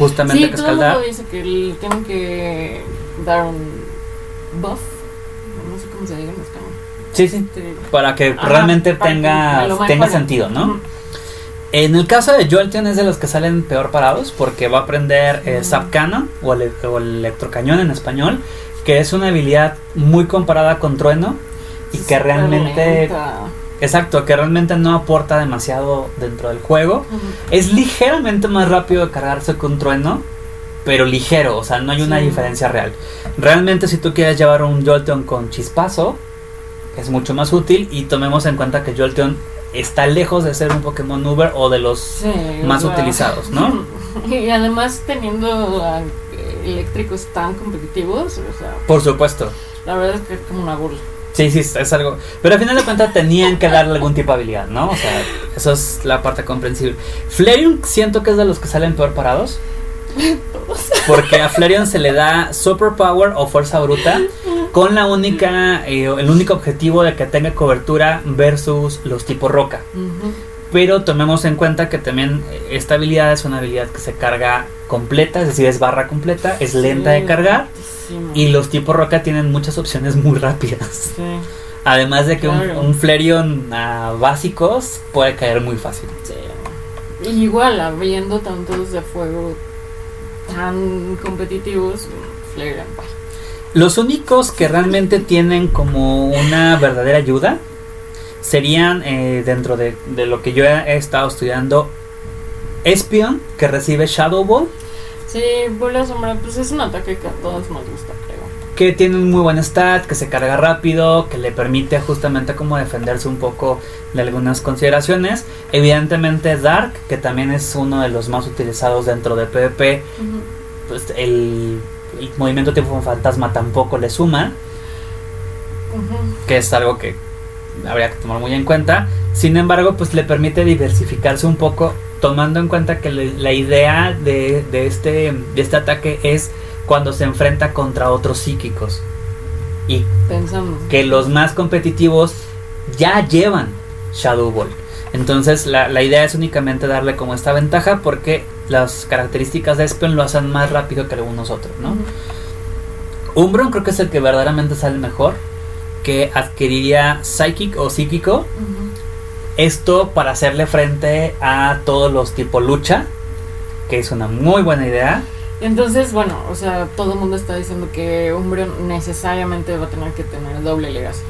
Justamente Sí, que todo el dice que le tienen que dar un buff. No sé cómo se diga en español. Sí, sí. Este, Para que ajá, realmente para tenga, tenga sentido, ¿no? En el caso de Jolteon es de los que salen peor parados porque va a aprender eh. Zap Cannon o, ele- o electrocañón en español, que es una habilidad muy comparada con Trueno y Es que realmente, lenta. Exacto, que realmente no aporta demasiado dentro del juego. Es ligeramente más rápido de cargarse que un Trueno, pero ligero, o sea, no hay una Sí. diferencia real. Realmente si tú quieres llevar un Jolteon con chispazo, es mucho más útil y tomemos en cuenta que Jolteon está lejos de ser un Pokémon Uber o de los Sí, más utilizados, ¿no? Y además teniendo ah, eléctricos tan competitivos, o sea, Por supuesto. la verdad es que es como una burla. Sí, sí, es algo. Pero al final de cuentas tenían que darle algún tipo de habilidad, ¿no? O sea, eso es la parte comprensible. Flareon siento que es de los que salen peor parados. Porque a Flareon se le da Superpower o Fuerza Bruta con la única, eh, el único objetivo de que tenga cobertura versus los tipos roca. Pero tomemos en cuenta que también esta habilidad es una habilidad que se carga completa, es decir, es barra completa, es lenta de Sí, cargar. Y los tipos roca tienen muchas opciones muy rápidas. Sí, Además de que un- Claro. un, Flareon a básicos puede caer muy fácil. sí. Y igual, habiendo tantos de fuego tan competitivos, Flareon. Los únicos que realmente tienen como una verdadera ayuda serían eh, dentro de, de lo que yo he estado estudiando Espion, que recibe Shadow Ball, Sí, bola sombra, pues es un ataque que a todos nos gusta, creo. que tiene un muy buen stat, que se carga rápido, que le permite justamente como defenderse un poco de algunas consideraciones. Evidentemente Dark, que también es uno de los más utilizados dentro de PvP, pues el, el movimiento tipo fantasma tampoco le suma, que es algo que habría que tomar muy en cuenta. Sin embargo, pues le permite diversificarse un poco, tomando en cuenta que le- la idea de, de este, de este ataque es cuando se enfrenta contra otros psíquicos. Y Pensando. que los más competitivos ya llevan Shadow Ball. Entonces la, la idea es únicamente darle como esta ventaja porque las características de Espion lo hacen más rápido que algunos otros, ¿no? Umbron creo que es el que verdaderamente sale mejor, que adquiriría Psychic o Psíquico. Esto para hacerle frente a todos los tipo lucha, que es una muy buena idea. Entonces, bueno, o sea, todo el mundo está diciendo que Umbreon necesariamente va a tener que tener doble legacy.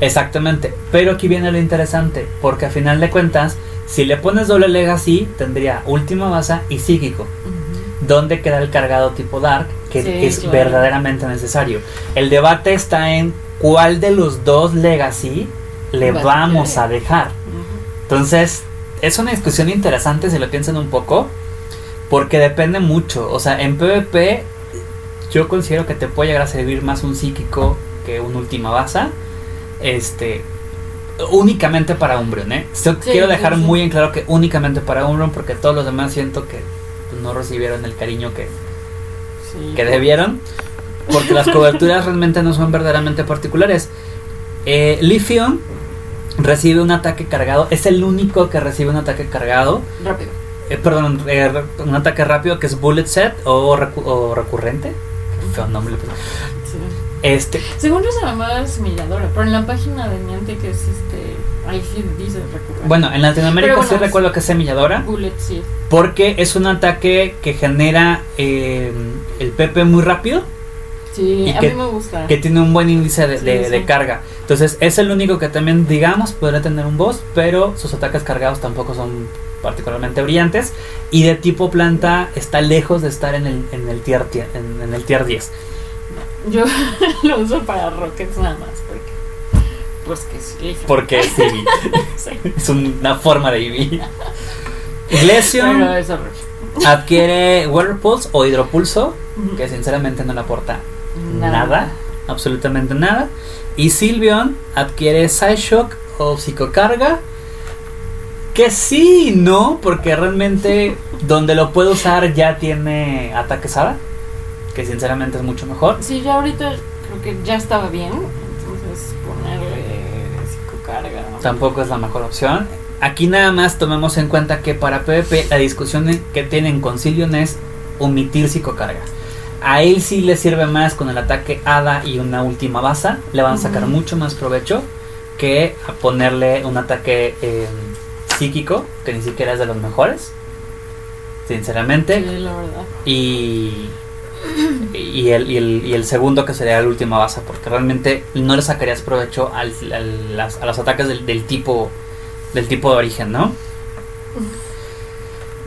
Exactamente, pero aquí viene lo interesante, porque a final de cuentas, si le pones doble legacy, tendría última base y psíquico. Ujú. ¿Dónde queda el cargado tipo Dark? Que Sí, es claro. verdaderamente necesario. El debate está en cuál de los dos legacy le vamos a dejar. Entonces, es una discusión interesante si lo piensan un poco, porque depende mucho. O sea, en PvP, yo considero que te puede llegar a servir más un psíquico que un última basa. Este. Únicamente para Umbreon, ¿eh? Sí, quiero dejar sí, sí. muy en claro que únicamente para Umbreon, porque todos los demás siento que no recibieron el cariño que, Sí. que debieron, porque las coberturas realmente no son verdaderamente particulares. Eh, Lithium recibe un ataque cargado, es el único que recibe un ataque cargado, Rápido. eh, perdón, eh, un ataque rápido que es Bullet Set o, recu- o recurrente. Qué feo nombre. Sí. Este, Según yo se llamaba Semilladora, pero en la página de Niantic es este. Ahí sí dice recurrente. bueno, en Latinoamérica bueno, sí recuerdo que es semilladora, Bullet, sí. porque es un ataque que genera eh, el PP muy rápido. Sí, Y a que- mí me gusta. que tiene un buen índice de, Sí, de- de sí. carga. Entonces es el único que también, digamos, podría tener un boss, pero sus ataques cargados tampoco son particularmente brillantes. Y de tipo planta está lejos de estar en el, en el, tier, tie- en, en el tier 10. Yo lo uso para Rockets nada más, porque. Pues que sí. Porque es Eevee. Es una forma de Eevee. Horrible. adquiere Water Pulse o Hidropulso, que sinceramente no le aporta nada, absolutamente nada. Y Sylveon adquiere Psyshock o Psicocarga, Que sí y no, porque realmente donde lo puedo usar ya tiene ataque Sada, que sinceramente es mucho mejor. Sí, yo ahorita creo que ya estaba bien, entonces ponerle psicocarga. Tampoco es la mejor opción. Aquí nada más tomemos en cuenta que para PvP la discusión que tienen con Silion es omitir psicocarga. A él sí le sirve más con el ataque Hada y una última baza. Le van a sacar mucho más provecho que a ponerle un ataque eh, psíquico, que ni siquiera es de los mejores. Sinceramente. Sí, la verdad. Y, y, el, y, el, y el segundo que sería la última baza, porque realmente no le sacarías provecho al, al- las- a los ataques del, del tipo del tipo de origen, ¿no?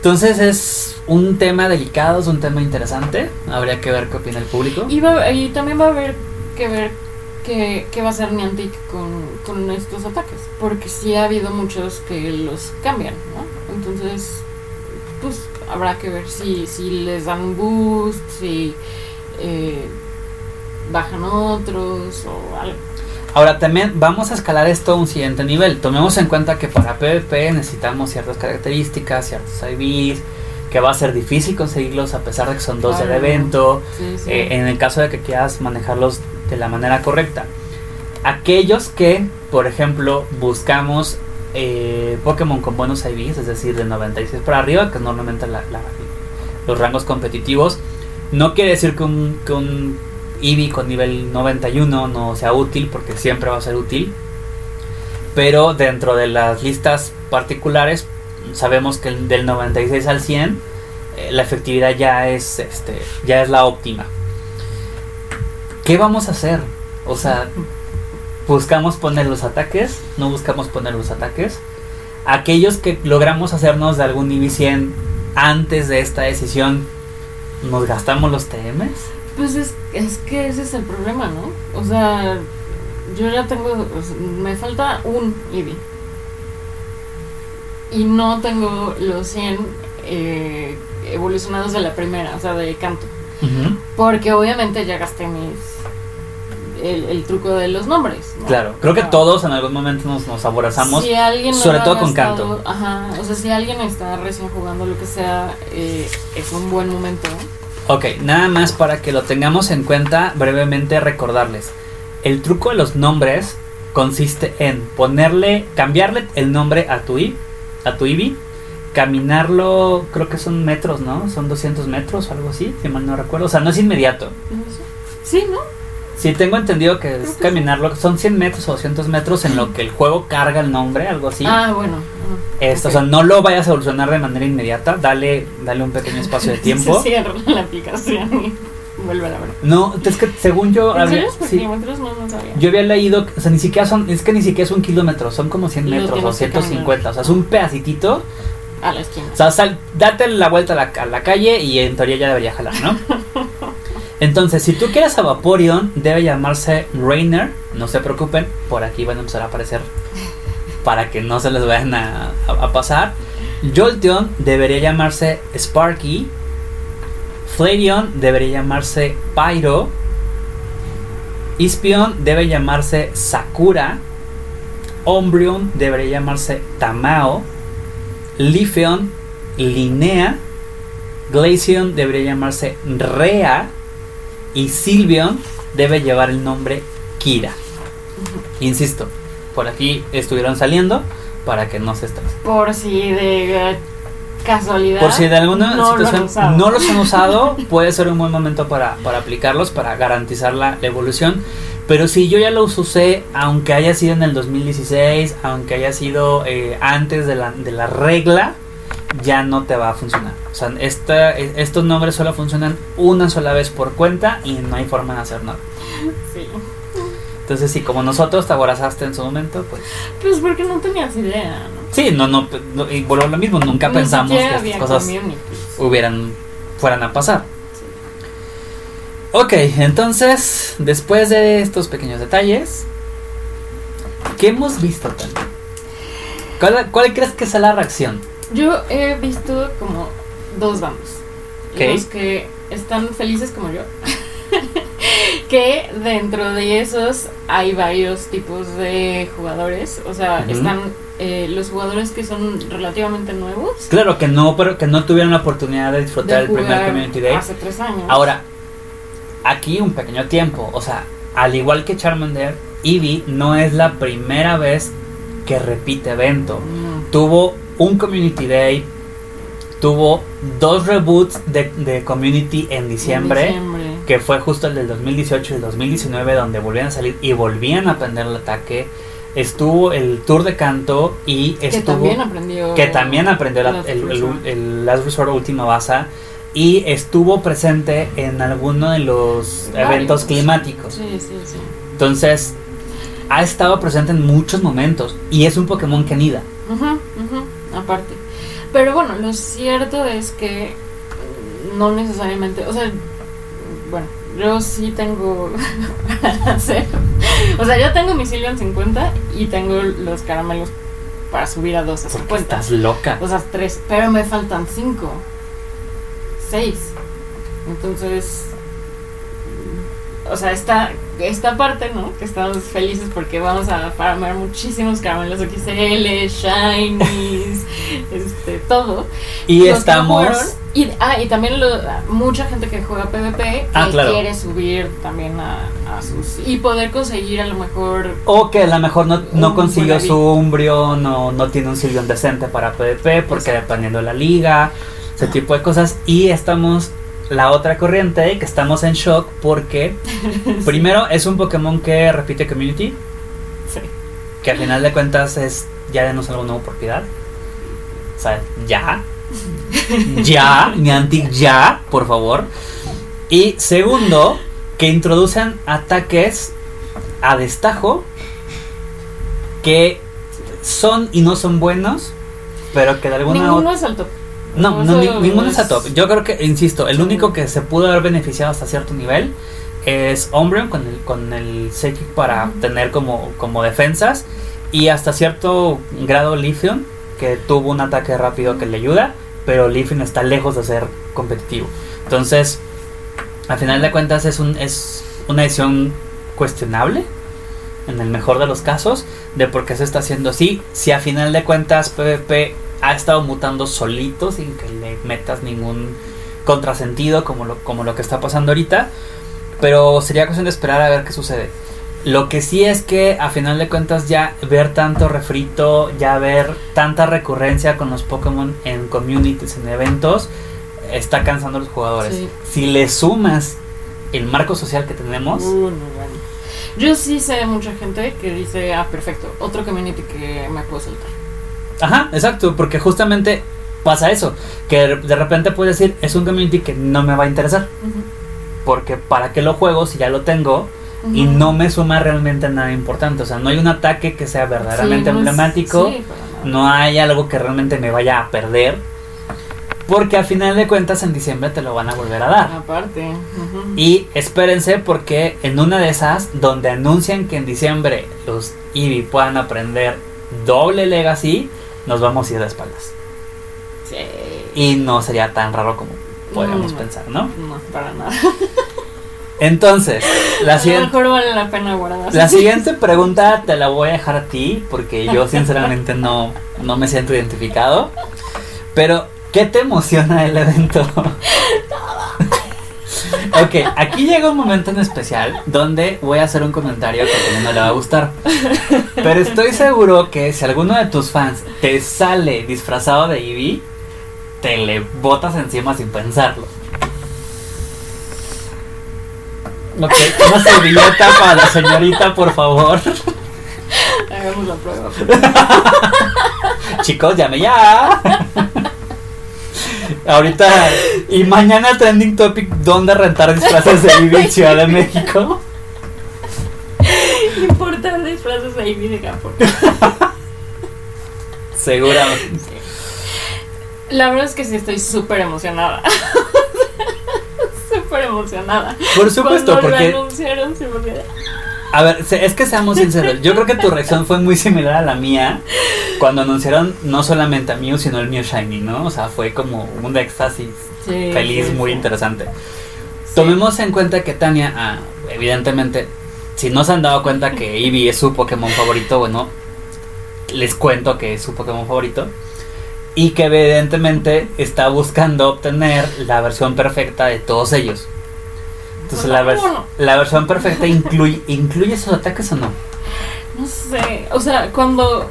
Entonces es un tema delicado, es un tema interesante. Habría que ver qué opina el público. Y, va- y también va a haber que ver qué, qué va a hacer Niantic con, con estos ataques. Porque sí ha habido muchos que los cambian, ¿no? Entonces, pues habrá que ver si, si les dan un boost, si eh, bajan otros o algo. Ahora también vamos a escalar esto a un siguiente nivel. Tomemos en cuenta que para PvP necesitamos ciertas características, ciertos IVs, que va a ser difícil conseguirlos a pesar de que son dos del Claro. evento. Sí, sí. eh, en el caso de que quieras manejarlos de la manera correcta. Aquellos que, por ejemplo, buscamos eh, Pokémon con buenos IVs, es decir, de 96 para arriba, que es normalmente la- la- los rangos competitivos, no quiere decir que un, que un Eevee con nivel 91 no sea útil, porque siempre va a ser útil. Pero dentro de las listas particulares, sabemos que el del 96 al 100 eh, la efectividad ya es este ya es la óptima. ¿Qué vamos a hacer? O sea, buscamos poner los ataques, no buscamos poner los ataques. Aquellos que logramos hacernos de algún Eevee 100 antes de esta decisión, ¿nos gastamos los TMs? Pues es, es que ese es el problema, ¿no? O sea, yo ya tengo, o sea, me falta un Eevee. Y no tengo los 100 eh, evolucionados de la primera, o sea, de canto. Porque obviamente ya gasté mis... El, el truco de los nombres. ¿no? Claro, creo que Ah. todos en algún momento nos, nos aborazamos. Si alguien no sobre todo con canto. Ajá, o sea, si alguien está recién jugando lo que sea, eh, es un buen momento. Ok, nada más para que lo tengamos en cuenta, brevemente recordarles. El truco de los nombres consiste en ponerle, cambiarle el nombre a tu a tu Eevee, caminarlo, creo que son metros, ¿no? Son 200 metros o algo así, si mal no recuerdo. O sea, no es inmediato. Sí, ¿no? Sí, tengo entendido que es caminarlo, son 100 metros o 200 metros en lo que el juego carga el nombre, algo así. Ah, bueno. ah, Esto, o sea, no lo vayas a solucionar de manera inmediata, dale, dale un pequeño espacio de tiempo. Se cierra la aplicación y vuelve a la verdad. No, es que según yo ¿En había, sí, kilómetros no, no sabía. yo había leído, o sea, ni siquiera son, es que ni siquiera es un kilómetro, son como 100 Lo metros o tienes que 150, o sea, es un pedacitito. A la esquina. O sea, sal- date la vuelta a la, a la calle y en teoría ya debería jalar, ¿no? Entonces, si tú quieres a Vaporeon, debe llamarse Rainer. No se preocupen, por aquí van a empezar a aparecer para que no se les vayan a, pasar. Jolteon debería llamarse Sparky. Flareon debería llamarse Pyro. Ispion debe llamarse Sakura. Umbreon debería llamarse Tamao. Lifeon, Linnea. Glaceon debería llamarse Rea. Y Sylveon debe llevar el nombre Kira. Insisto, por aquí estuvieron saliendo para que no se estresen. Por si de casualidad. Por si de alguna no situación no los han usado, puede ser un buen momento para, para aplicarlos, para garantizar la, la evolución. Pero si yo ya los usé, aunque haya sido en el 2016, aunque haya sido eh, antes de la, de la regla, ya no te va a funcionar. O sea, esta, e- estos nombres solo funcionan una sola vez por cuenta y no hay forma de hacer nada. Sí. Entonces, si como nosotros te aborazaste en su momento, pues Pues porque no tenías idea, ¿no? sí, no, no, no, y vuelvo a lo mismo, nunca pensamos que estas cosas hubieran, fueran a pasar. Sí. Ok, entonces, después de estos pequeños detalles, ¿qué hemos visto, Tani? ¿Cuál, cuál crees que sea la reacción? Yo he visto como dos bandos. Los que están felices como yo. Que dentro de esos hay varios tipos de jugadores. O sea, están eh, los jugadores que son relativamente nuevos. Claro que no, pero que no tuvieron la oportunidad de disfrutar de el primer Community Day. Hace tres años. Ahora, aquí un pequeño tiempo. O sea, al igual que Charmander, Eevee no es la primera vez que repite evento. No. Tuvo un Community Day, tuvo dos reboots de, de Community en diciembre, En diciembre. que fue justo el del 2018 y el 2019, donde volvían a salir y volvían a aprender el ataque. Estuvo el tour de canto y Que estuvo también aprendió. que también aprendió la- el, el- Resort. el Last Resort Última Baza y estuvo presente en alguno de los Varios. eventos climáticos. Sí, sí, sí. Entonces, ha estado presente en muchos momentos y es un Pokémon que anida. Aparte. Pero bueno, lo cierto es que no necesariamente, o sea, bueno, yo sí tengo para hacer, o sea, yo tengo mi Silvian 50 y tengo los caramelos para subir a 2 a Porque 50. estás loca. O sea, 3, pero me faltan 5, 6. Entonces, o sea, esta, esta parte, ¿no? Que estamos felices porque vamos a farmear muchísimos caramelos XL, Shinies, este, todo. Y Los que estamos... jugaron, y, ah, y también lo- mucha gente que juega PvP que Ah, claro. quiere subir también a, a sus. y poder conseguir a lo mejor. O que a lo mejor no, no consiguió su Umbrio, no, no tiene un Silvion decente para PvP, porque dependiendo de la liga, ese tipo de cosas. Y estamos la otra corriente, que estamos en shock porque, primero, es un Pokémon que repite Community, Sí. que al final de cuentas es ya denos algo nuevo por piedad. O sea, ya. Ya, Niantic, ya, por favor. Y segundo, que introducen ataques a destajo que son y no son buenos, pero que de alguna Ninguno es al no, no, ni- ninguno es a es- top. Yo creo que, insisto, el único que se pudo haber beneficiado hasta cierto nivel es Umbreon con el, con el Psychic para tener como, como defensas y hasta cierto grado Lithium que tuvo un ataque rápido que le ayuda, pero Lithium está lejos de ser competitivo. Entonces, al final de cuentas es, un, es una decisión cuestionable en el mejor de los casos de por qué se está haciendo así. Si a final de cuentas PvP ha estado mutando solito sin que le metas ningún contrasentido como lo, como lo que está pasando ahorita. Pero sería cuestión de esperar a ver qué sucede. Lo que sí es que a final de cuentas ya ver tanto refrito, ya ver tanta recurrencia con los Pokémon en communities, en eventos, está cansando a los jugadores. Sí. Si le sumas el marco social que tenemos, Uh, no. Yo sí sé de mucha gente que dice, ah, perfecto, otro community que me puedo saltar. Ajá, exacto, porque justamente pasa eso, que de repente puedes decir, es un community que no me va a interesar, Ujú. porque para qué lo juego si ya lo tengo y no me suma realmente nada importante, o sea, no hay un ataque que sea verdaderamente Sí, no es- emblemático, sí, no hay algo que realmente me vaya a perder, porque al final de cuentas en diciembre te lo van a volver a dar. Aparte. Y espérense porque en una de esas, donde anuncian que en diciembre los Eevee puedan aprender doble Legacy, nos vamos a ir de espaldas. Sí. Y no sería tan raro como podríamos No. pensar, ¿no? No, para nada. Entonces, la a lo siguiente, mejor vale la pena guardar. la siguiente pregunta te la voy a dejar a ti porque yo sinceramente no, no me siento identificado. Pero, ¿qué te emociona del evento? ok, aquí llega un momento en especial donde voy a hacer un comentario que a no le va a gustar. Pero estoy seguro que si alguno de tus fans te sale disfrazado de Eevee, te le botas encima sin pensarlo. Ok, una servilleta para la señorita, por favor. Hagamos la prueba. Chicos, llame ya. Ahorita y mañana trending topic ¿dónde rentar disfraces de Eevee en Ciudad de México? Importar disfraces ahí de campo. Seguramente. La verdad es que sí estoy súper emocionada. súper emocionada. Por supuesto, Cuando porque lo anunciaron, se me a ver, es que seamos sinceros, yo creo que tu reacción fue muy similar a la mía cuando anunciaron no solamente a Mew, sino el Mew Shiny, ¿no? O sea, fue como un éxtasis Sí, feliz, sí, muy sí. interesante. Tomemos en cuenta que Tania, ah, evidentemente, si no se han dado cuenta que Eevee es su Pokémon favorito, bueno, les cuento que es su Pokémon favorito. Y que evidentemente está buscando obtener la versión perfecta de todos ellos. Entonces la, vers- ¿Cómo no? la versión perfecta incluye, incluye esos ataques o no. No sé, o sea, cuando.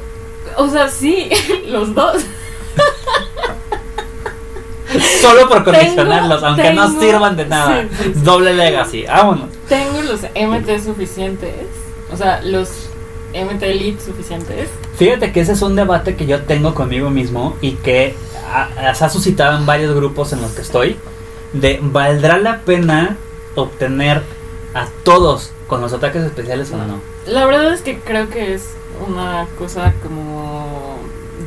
O sea, sí, los dos. Solo por coleccionarlos, aunque no sirvan de nada. sí, sí, sí. Doble legacy, vámonos. Tengo los MT suficientes. O sea, los MT Elite suficientes. Fíjate que ese es un debate que yo tengo conmigo mismo y que ha- se ha suscitado en varios grupos en los que estoy. De ¿valdrá la pena obtener a todos con los ataques especiales o no? La verdad es que creo que es una cosa como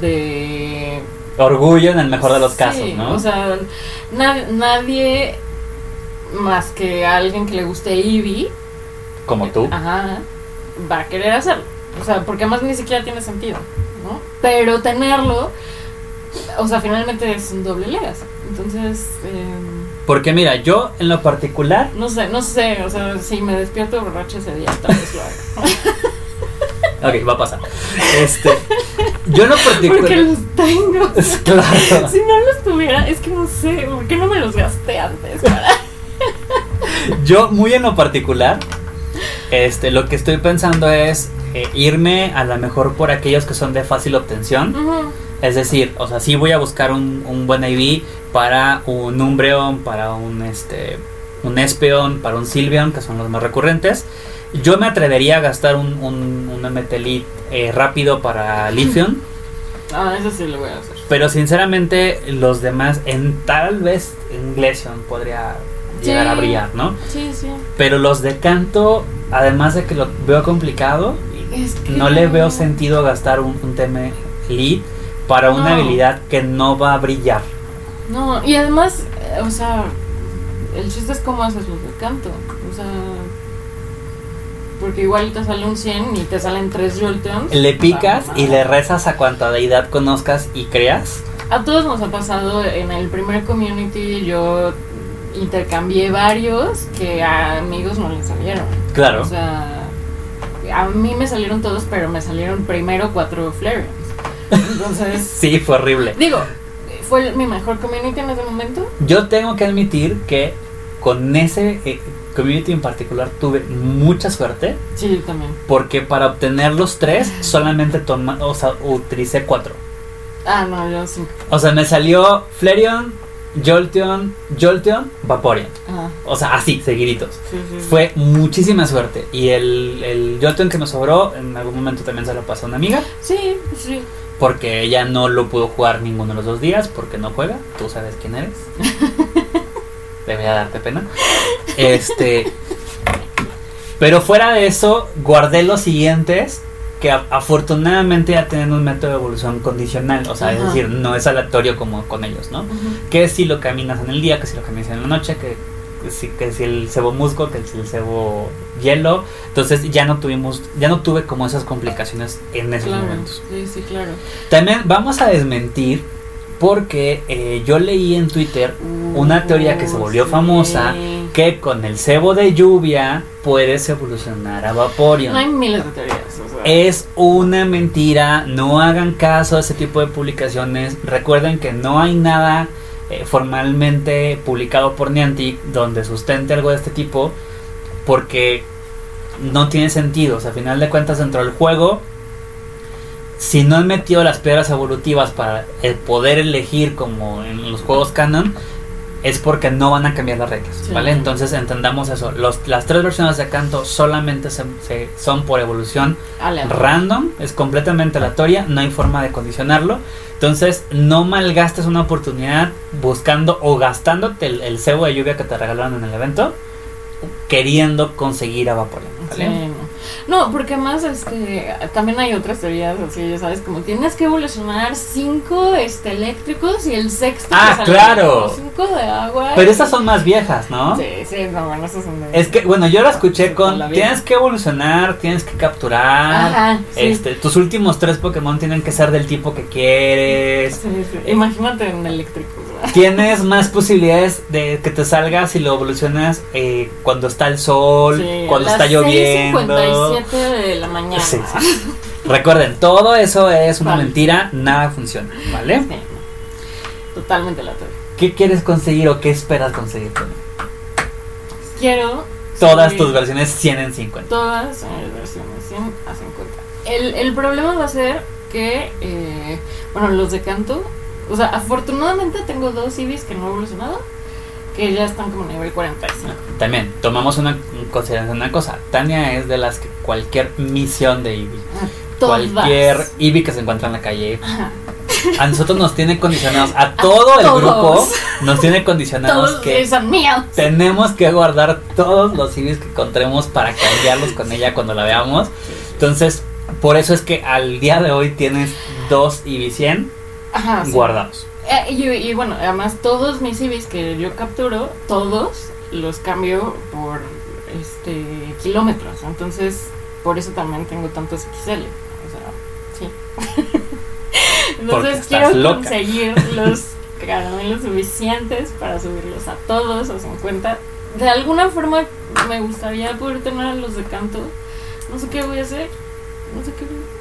de Orgullo en el mejor de los Sí, casos, ¿no? O sea, na- nadie más que alguien que le guste Eevee, Como tú. ajá, va a querer hacerlo. O sea, porque más ni siquiera tiene sentido, ¿no? Pero tenerlo, o sea, finalmente es un doble legacy. Entonces, em, Porque mira, yo en lo particular, no sé, no sé, o sea, si me despierto borracho ese día, tal vez lo haga. ok, va a pasar. Este, yo en lo Porque particular, los tengo. Es claro. Si no los tuviera, es que no sé, ¿por qué no me los gasté antes? Yo muy en lo particular, este, lo que estoy pensando es eh, irme a lo mejor por aquellos que son de fácil obtención. Es decir, o sea, sí voy a buscar un, un buen IV para un Umbreon, para un este un Espeon, para un Sylveon, que son los más recurrentes. Yo me atrevería a gastar un, un, un MT Elite, eh, rápido para Lithium, Ah, eso sí lo voy a hacer. pero sinceramente los demás, en tal vez en Glaceon podría llegar a brillar, ¿no? Sí, sí. Pero los de canto, además de que lo veo complicado, Es que no le veo sentido gastar un, un TM Elite para una habilidad que no va a brillar. No, y además, eh, o sea, el chiste es cómo haces los de canto. O sea, porque igual te sale un 100 y te salen 3 Jolteons. Le picas y le rezas a cuanta deidad conozcas y creas. A todos nos ha pasado en el primer community, yo intercambié varios que a amigos no les salieron. Claro. O sea, a mí me salieron todos, pero me salieron primero cuatro Flareons. Entonces, Sí, fue horrible. digo, fue mi mejor community en ese momento. Yo tengo que admitir que con ese eh, community en particular tuve mucha suerte Sí, yo también. porque para obtener los tres solamente toma, o sea, utilicé cuatro. Ah, no, yo sí. O sea, me salió Flareon, Jolteon, Jolteon, Vaporeon. Ajá. O sea, así, seguiditos. Sí, sí, sí. Fue muchísima suerte. Y el, el Jolteon que me sobró, en algún momento también se lo pasó a una amiga. Sí, sí. Porque ella no lo pudo jugar ninguno de los dos días porque no juega. Tú sabes quién eres. Debería darte pena. Este. Pero fuera de eso, guardé los siguientes que afortunadamente ya tienen un método de evolución condicional. O sea, es Ajá. decir, no es aleatorio como con ellos, ¿no? Ujú. Que si lo caminas en el día, que si lo caminas en la noche, que, que si, que si el cebo musgo, que si el cebo hielo. Entonces ya no tuvimos, ya no tuve como esas complicaciones en esos Claro. momentos. Sí, sí, claro. También vamos a desmentir porque eh, yo leí en Twitter una teoría que se volvió Uh, sí. famosa que con el cebo de lluvia puedes evolucionar a Vaporeon. No hay miles de teorías. O sea, Es una mentira, no hagan caso a ese tipo de publicaciones. Recuerden que no hay nada eh, formalmente publicado por Niantic donde sustente algo de este tipo porque no tiene sentido. O sea, a final de cuentas dentro del juego, si no han metido las piedras evolutivas para el poder elegir como en los juegos canon, es porque no van a cambiar las reglas, Sí. ¿vale? Entonces entendamos eso. Los, las tres versiones de canto solamente se- se- son por evolución random, es completamente aleatoria, no hay forma de condicionarlo. Entonces, no malgastes una oportunidad buscando o gastándote el, el cebo de lluvia que te regalaron en el evento, queriendo conseguir a Vaporeon. ¿Vale? Sí, no. no, porque además este, también hay otras teorías así, ya sabes, como tienes que evolucionar cinco este, eléctricos y el sexto Ah, sale claro. cinco de agua. Pero y- esas son más viejas, ¿no? Sí, sí, no, bueno, esas son de... Es que, bueno, yo la escuché Sí, con, la tienes que evolucionar, tienes que capturar, Ajá, sí. este, tus últimos tres Pokémon tienen que ser del tipo que quieres. Imagínate en eléctricos, Tienes más posibilidades de que te salga si lo evolucionas eh, cuando está el sol, Sí, cuando a está lloviendo. 6:57 de la mañana. Sí, sí. Recuerden, todo eso es una Vale. mentira, nada funciona, ¿vale? Totalmente la teoría. ¿Qué quieres conseguir o qué esperas conseguir? Tony? Quiero. Todas tus versiones 100 en 50. Todas mis versiones 100 a 50. El, el problema va a ser que, eh, bueno, los de canto. O sea, afortunadamente tengo dos Ibis que no he evolucionado. Que ya están como nivel 45. También, tomamos una consideración una cosa. Tania es de las que cualquier misión de Eevee, Todas. cualquier Eevee que se encuentra en la calle, Ajá. a nosotros nos tiene condicionados, a todo el todos. grupo nos tiene condicionados Todos que tenemos que guardar todos los Eevees que encontremos para cambiarlos con ella cuando la veamos. Entonces, por eso es que al día de hoy tienes dos Eevee 100 Ajá, guardados. Eh, y, y bueno, además todos mis Ibis que yo capturo, todos los cambio por este kilómetros. Entonces, por eso también tengo tantos XL. O sea, sí. Entonces quiero loca. conseguir los caramelos suficientes para subirlos a todos a 50. De alguna forma me gustaría poder tener a los de canto. No sé qué voy a hacer. No sé qué voy a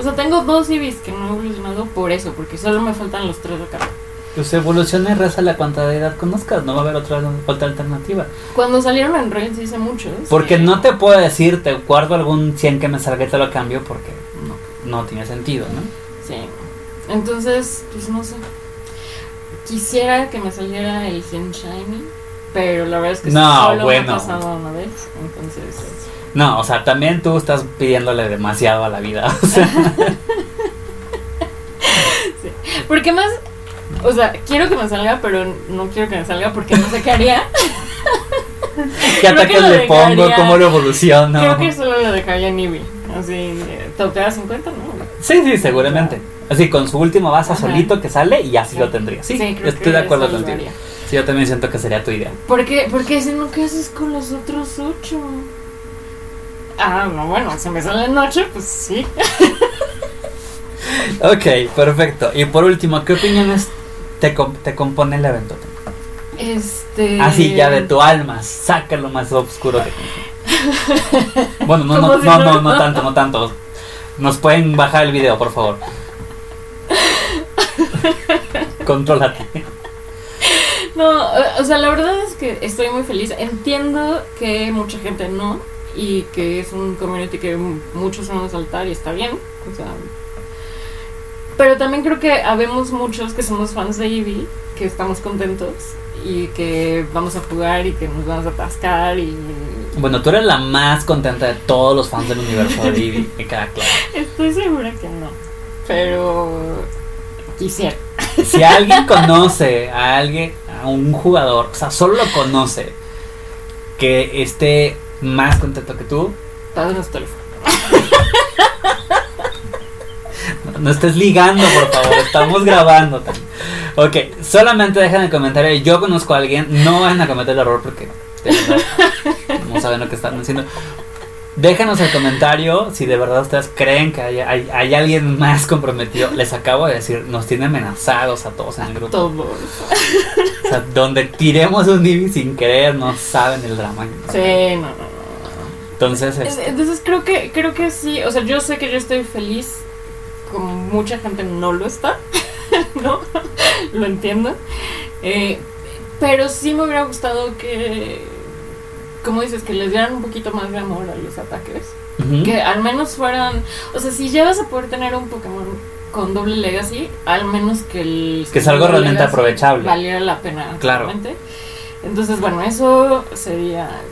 O sea, tengo dos Ibis que no he evolucionado por eso, porque solo me faltan los tres de canto. Pues evoluciona y reza la cuanta de edad conozcas, no va a haber otra, otra alternativa. Cuando salieron en Reels hice muchos. Porque no te puedo decir, te guardo algún 100 que me salga y te lo cambio porque no, no tiene sentido, ¿no? Sí. Entonces, pues no sé. Quisiera que me saliera el 100 Shiny, pero la verdad es que No, solo bueno. me ha pasado una vez. Entonces, No, o sea, también tú estás pidiéndole demasiado a la vida. O sea, porque más, o sea, quiero que me salga, pero no quiero que me salga porque no sé qué haría. ¿qué Creo ataques le pongo? ¿Cómo lo evoluciono? Creo que solo lo dejaría en Eevee. Así, tocar 50, ¿no? Sí, sí, seguramente. Así, con su última base Ajá. solito que sale y así Sí. lo tendría. Sí, creo estoy que de acuerdo contigo. Sí, yo también siento que sería tu idea. Porque, porque si no, ¿qué haces con los otros ocho? Ah, no, bueno, si me salen ocho, pues sí. Ok, perfecto. Y por último, ¿qué opiniones te, com- te compone el evento? Este. Así ya de tu alma, saca lo más oscuro que Bueno, no, no, si no, no- no, no tanto, no tanto. Nos pueden bajar el video, por favor. Contrólate. No, o sea, la verdad es que estoy muy feliz. Entiendo que mucha gente no. Y que es un community que muchos van a saltar y está bien. O sea. Pero también creo que habemos muchos que somos fans de Eevee, que estamos contentos y que vamos a jugar y que nos vamos a atascar y Bueno, tú eres la más contenta de todos los fans del universo de Eevee, me queda claro. Estoy segura que no. Pero quisiera. Si alguien conoce a alguien, a un jugador, o sea, solo lo conoce, que esté más contento que tú, Padre teléfono. no estés ligando, por favor, estamos grabando. también. Ok, solamente dejen en el comentario, yo conozco a alguien, no vayan a cometer el error porque no saben lo que están haciendo. Déjenos el comentario si de verdad ustedes creen que hay, hay, hay alguien más comprometido. Les acabo de decir, nos tiene amenazados a todos en el grupo. Todos. O sea, donde tiremos un Eevee sin querer, no saben el drama. Sí, no, no. Entonces, Es- este, Entonces creo que creo que sí, o sea, yo sé que yo estoy feliz, como mucha gente no lo está, ¿no? lo entiendo. Eh, pero sí me hubiera gustado que, como dices, que les dieran un poquito más de amor a los ataques. Que al menos fueran, o sea, si ya vas a poder tener un Pokémon con doble legacy, al menos que el Que es algo realmente aprovechable. Valiera la pena. Claro. Entonces, bueno, eso sería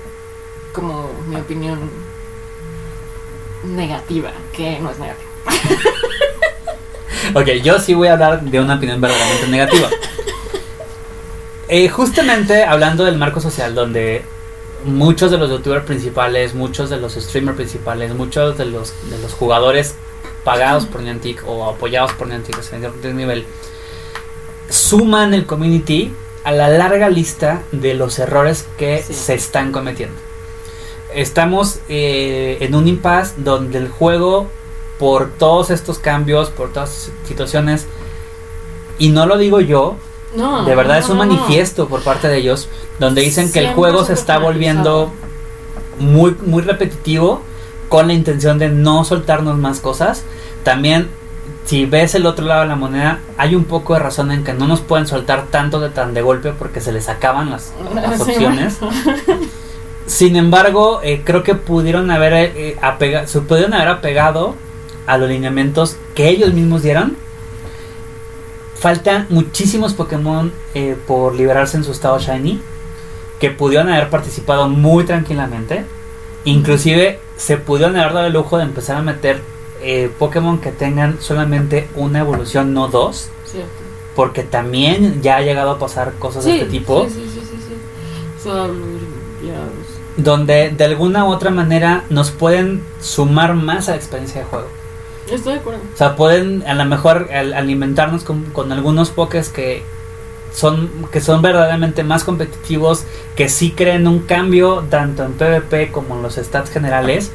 como mi opinión negativa, que no es negativa. Ok, yo sí voy a hablar de una opinión verdaderamente negativa. Eh, justamente hablando del marco social, donde muchos de los youtubers principales, muchos de los streamers principales, muchos de los, de los jugadores pagados por Niantic o apoyados por Niantic a cierto nivel, suman el community a la larga lista de los errores que Sí. se están cometiendo. Estamos eh, en un impasse donde el juego, por todos estos cambios, por todas estas situaciones, y no lo digo yo, No, de verdad no, es un no, manifiesto por parte de ellos donde dicen que el juego se está volviendo muy muy repetitivo con la intención de no soltarnos más cosas. También si ves el otro lado de la moneda, hay un poco de razón en que no nos pueden soltar tanto de tan de golpe porque se les acaban las, las opciones. Sin embargo, eh, creo que pudieron haber eh, apega- se pudieron haber apegado a los lineamientos que ellos mismos dieron. Faltan muchísimos Pokémon eh, por liberarse en su estado Shiny que pudieron haber participado muy tranquilamente. Inclusive se pudieron haber dado el lujo de empezar a meter eh, Pokémon que tengan solamente una evolución, no dos. Cierto. Porque también ya ha llegado a pasar cosas de este tipo. Sí, sí, sí. Donde de alguna u otra manera nos pueden sumar más a la experiencia de juego. Estoy de acuerdo. O sea, pueden a lo mejor al- alimentarnos con, con algunos pokés que son, que son verdaderamente más competitivos, que sí creen un cambio tanto en PvP como en los stats generales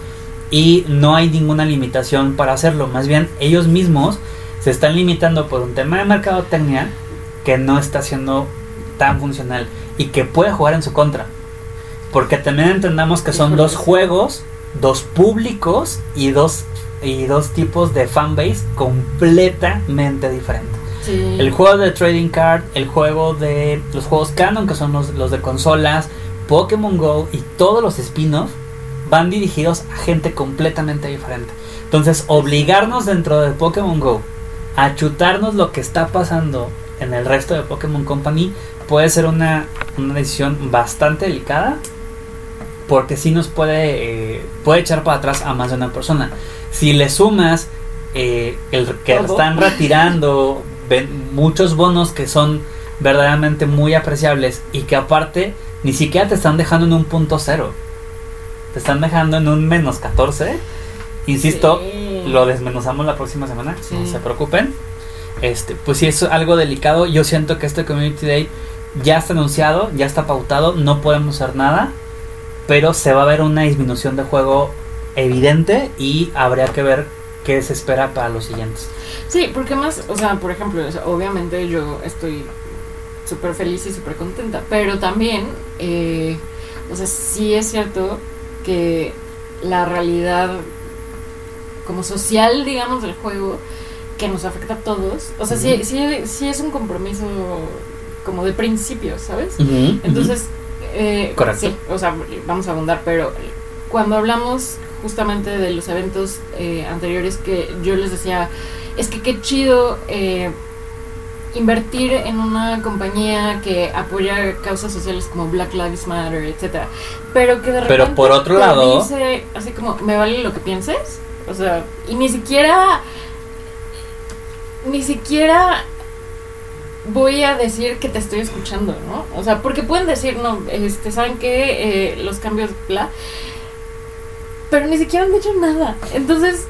y no hay ninguna limitación para hacerlo. Más bien ellos mismos se están limitando por un tema de mercadotecnia que no está siendo tan funcional y que puede jugar en su contra. Porque también entendamos que son dos juegos, dos públicos y dos y dos tipos de fanbase completamente diferentes. Sí. El juego de trading card, el juego de los juegos canon que son los, los de consolas, Pokémon Go y todos los spin-off van dirigidos a gente completamente diferente. Entonces, obligarnos dentro de Pokémon Go a chutarnos lo que está pasando en el resto de Pokémon Company puede ser una, una decisión bastante delicada porque sí nos puede, eh, puede echar para atrás a más de una persona. Si le sumas eh, el que Todo. están retirando ven- muchos bonos que son verdaderamente muy apreciables y que aparte ni siquiera te están dejando en un punto cero. Te están dejando en un menos 14. Insisto, Sí. lo desmenuzamos la próxima semana, Sí. no se preocupen. Este, pues sí es algo delicado. Yo siento que este Community Day ya está anunciado, ya está pautado, no podemos hacer nada, pero se va a ver una disminución de juego evidente y habría que ver qué se espera para los siguientes. Sí, porque más, o sea, por ejemplo, obviamente yo estoy súper feliz y súper contenta, pero también, eh, o sea, sí es cierto que la realidad como social, digamos, del juego, que nos afecta a todos, o sea, sí, sí, sí es un compromiso como de principio, ¿sabes? Entonces, eh, Correcto. sí, o sea, vamos a abundar, pero cuando hablamos justamente de los eventos eh, anteriores que yo les decía, es que qué chido eh, invertir en una compañía que apoya causas sociales como Black Lives Matter, etcétera, pero que de repente Pero por otro lado- dice así como me vale lo que pienses, o sea, y ni siquiera ni siquiera voy a decir que te estoy escuchando, ¿no? O sea, porque pueden decir, no, este, ¿saben qué? Eh, los cambios, bla. Pero ni siquiera han dicho nada. Entonces,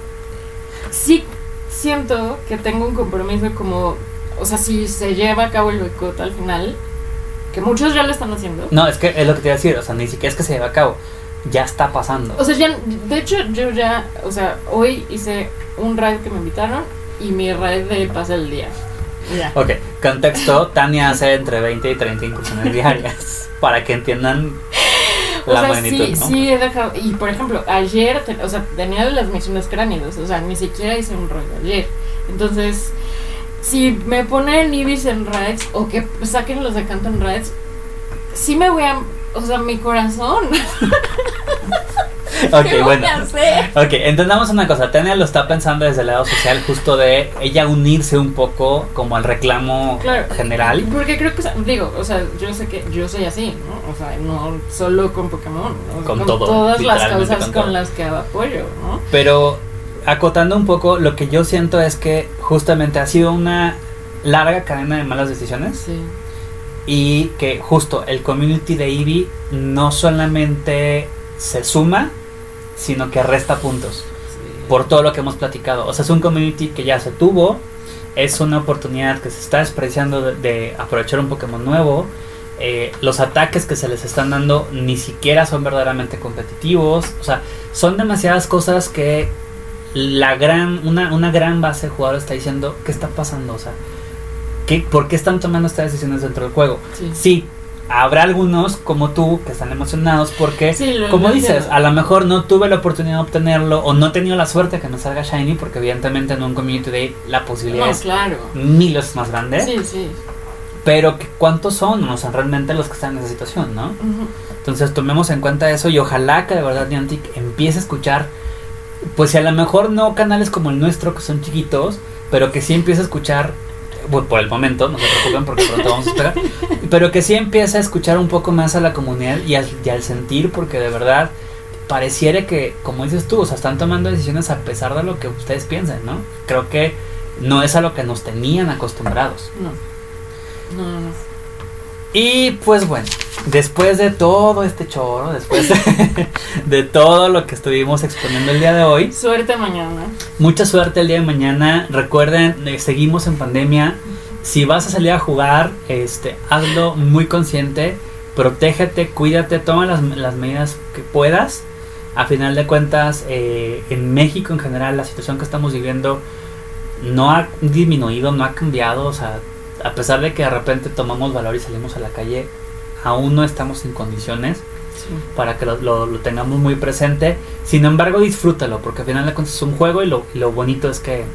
sí siento que tengo un compromiso como, o sea, si se lleva a cabo el boicot al final, que muchos ya lo están haciendo. No, es que es lo que te iba a decir, o sea, ni siquiera es que se lleve a cabo, ya está pasando. O sea, ya, de hecho, yo ya, o sea, hoy hice un raid que me invitaron y mi raid de pase el día. Ya. Ok, contexto, Tania hace entre 20 y 30 incursiones diarias, para que entiendan O la sea, magnitud, sí, ¿no? sí he dejado. Y por ejemplo, ayer, te- o sea, tenía las misiones cránidos, o sea, ni siquiera hice un raid ayer. Entonces, si me ponen Ibis en raids o que saquen los de canto en raids, sí me voy a. O sea, mi corazón. Ok, ¿Qué bueno. voy a hacer? Ok, entendamos una cosa, Tania lo está pensando desde el lado social, justo de ella unirse un poco como al reclamo Claro. general. Porque creo que, digo, o sea, yo sé que yo soy así, ¿no? O sea, no solo con Pokémon, Con todo, todas las causas con las que apoyo, ¿no? Pero acotando un poco, lo que yo siento es que justamente ha sido una larga cadena de malas decisiones Sí. y que justo el community de Eevee no solamente se suma, sino que resta puntos sí. por todo lo que hemos platicado. O sea, es un community que ya se tuvo, es una oportunidad que se está despreciando de, de aprovechar un Pokémon nuevo. eh, los ataques que se les están dando ni siquiera son verdaderamente competitivos. O sea, son demasiadas cosas que la gran, una, una gran base de jugadores está diciendo, ¿qué está pasando? O sea, ¿qué, ¿por qué están tomando estas decisiones dentro del juego? Sí. Sí, habrá algunos como tú que están emocionados porque, Sí, como dices, a lo mejor no tuve la oportunidad de obtenerlo o no he tenido la suerte que me salga Shiny porque evidentemente en un Community Day la posibilidad No, es claro. mil veces más grande. Sí, sí. Pero ¿cuántos son? O sea, realmente los que están en esa situación, ¿no? Entonces tomemos en cuenta eso y ojalá que de verdad Niantic empiece a escuchar, pues si a lo mejor no canales como el nuestro que son chiquitos, pero que sí empiece a escuchar, por el momento, no se preocupen porque pronto vamos a esperar, pero que sí empiece a escuchar un poco más a la comunidad y al, y al sentir, porque de verdad pareciera que, como dices tú, o sea, están tomando decisiones a pesar de lo que ustedes piensen, ¿no? Creo que no es a lo que nos tenían acostumbrados. No. No, no, no. Y pues bueno, después de todo este choro, después de, de todo lo que estuvimos exponiendo el día de hoy, Suerte mañana. mucha suerte el día de mañana. Recuerden, eh, seguimos en pandemia. Si vas a salir a jugar, este, hazlo muy consciente, protégete, cuídate, toma las, las medidas que puedas. A final de cuentas, eh, en México en general, la situación que estamos viviendo no ha disminuido, no ha cambiado. O sea, a pesar de que de repente tomamos valor y salimos a la calle, aún no estamos en condiciones Sí. para que lo, lo- lo tengamos muy presente. Sin embargo, disfrútalo, porque al final de cuentas es un juego y lo, y lo bonito es que,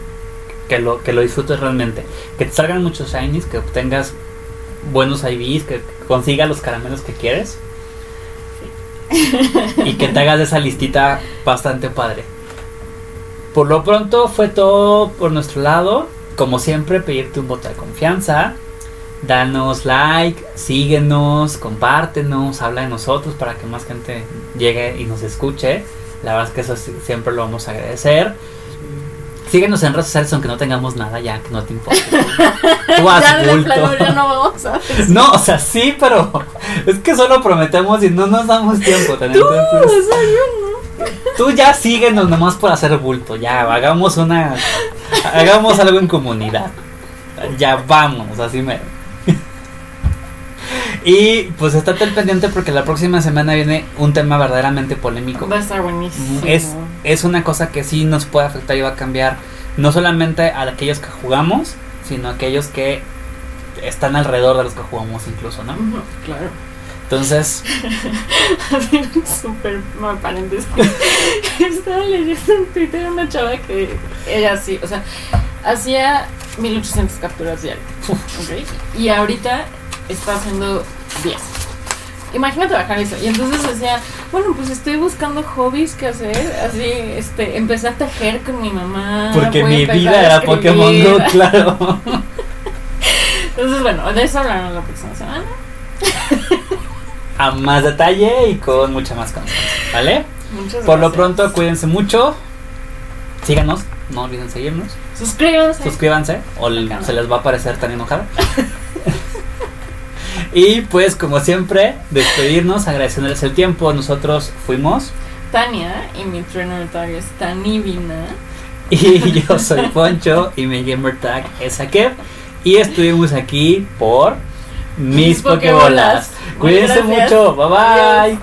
que, lo, que lo disfrutes realmente. Que te salgan muchos shinies, que obtengas buenos IVs, que consigas los caramelos que quieres. y que te hagas esa listita bastante padre. Por lo pronto fue todo por nuestro lado. Como siempre, pedirte un voto de confianza. Danos like, síguenos, compártenos, habla de nosotros para que más gente llegue y nos escuche. La verdad es que eso siempre lo vamos a agradecer. Síguenos en redes sociales aunque no tengamos nada ya, que no te importa. Tú haz ya bulto. plano ya no vamos a No, o sea, sí, pero es que solo prometemos y no nos damos tiempo. ¿ten? Tú, Entonces, o sea, yo no. tú ya síguenos nomás por hacer bulto. Ya, hagamos una. Hagamos algo en comunidad. Ya vamos, así me. Y pues estate al pendiente porque la próxima semana viene un tema verdaderamente polémico. Va a estar buenísimo. Es, es una cosa que sí nos puede afectar y va a cambiar no solamente a aquellos que jugamos, sino a aquellos que están alrededor de los que jugamos incluso, ¿no? Claro. Entonces, Así súper mal paréntesis. Estaba leyendo en Twitter una chava que ella sí, o sea, hacía 1800 capturas diarias. ¿ok? Y ahorita está haciendo 10. Imagínate bajar eso. Y entonces decía, bueno, pues estoy buscando hobbies que hacer. Así, este, empecé a tejer con mi mamá. porque mi vida era. Pokémon Go, claro. Entonces, bueno, de eso hablaremos la próxima semana. A más detalle y con mucha más constancia, ¿vale? Muchas Por lo gracias. pronto, cuídense mucho. Síganos, no olviden seguirnos. Suscríbanse. Suscríbanse o Acá no. se les va a parecer tan enojada. y pues, como siempre, despedirnos, agradeciéndoles el tiempo. Nosotros fuimos Tania y mi trainer tag es Tanivina. y yo soy Poncho y mi gamer tag es Akeb. Y estuvimos aquí por mis Pokébolas. Cuídense mucho, bye bye. Adiós.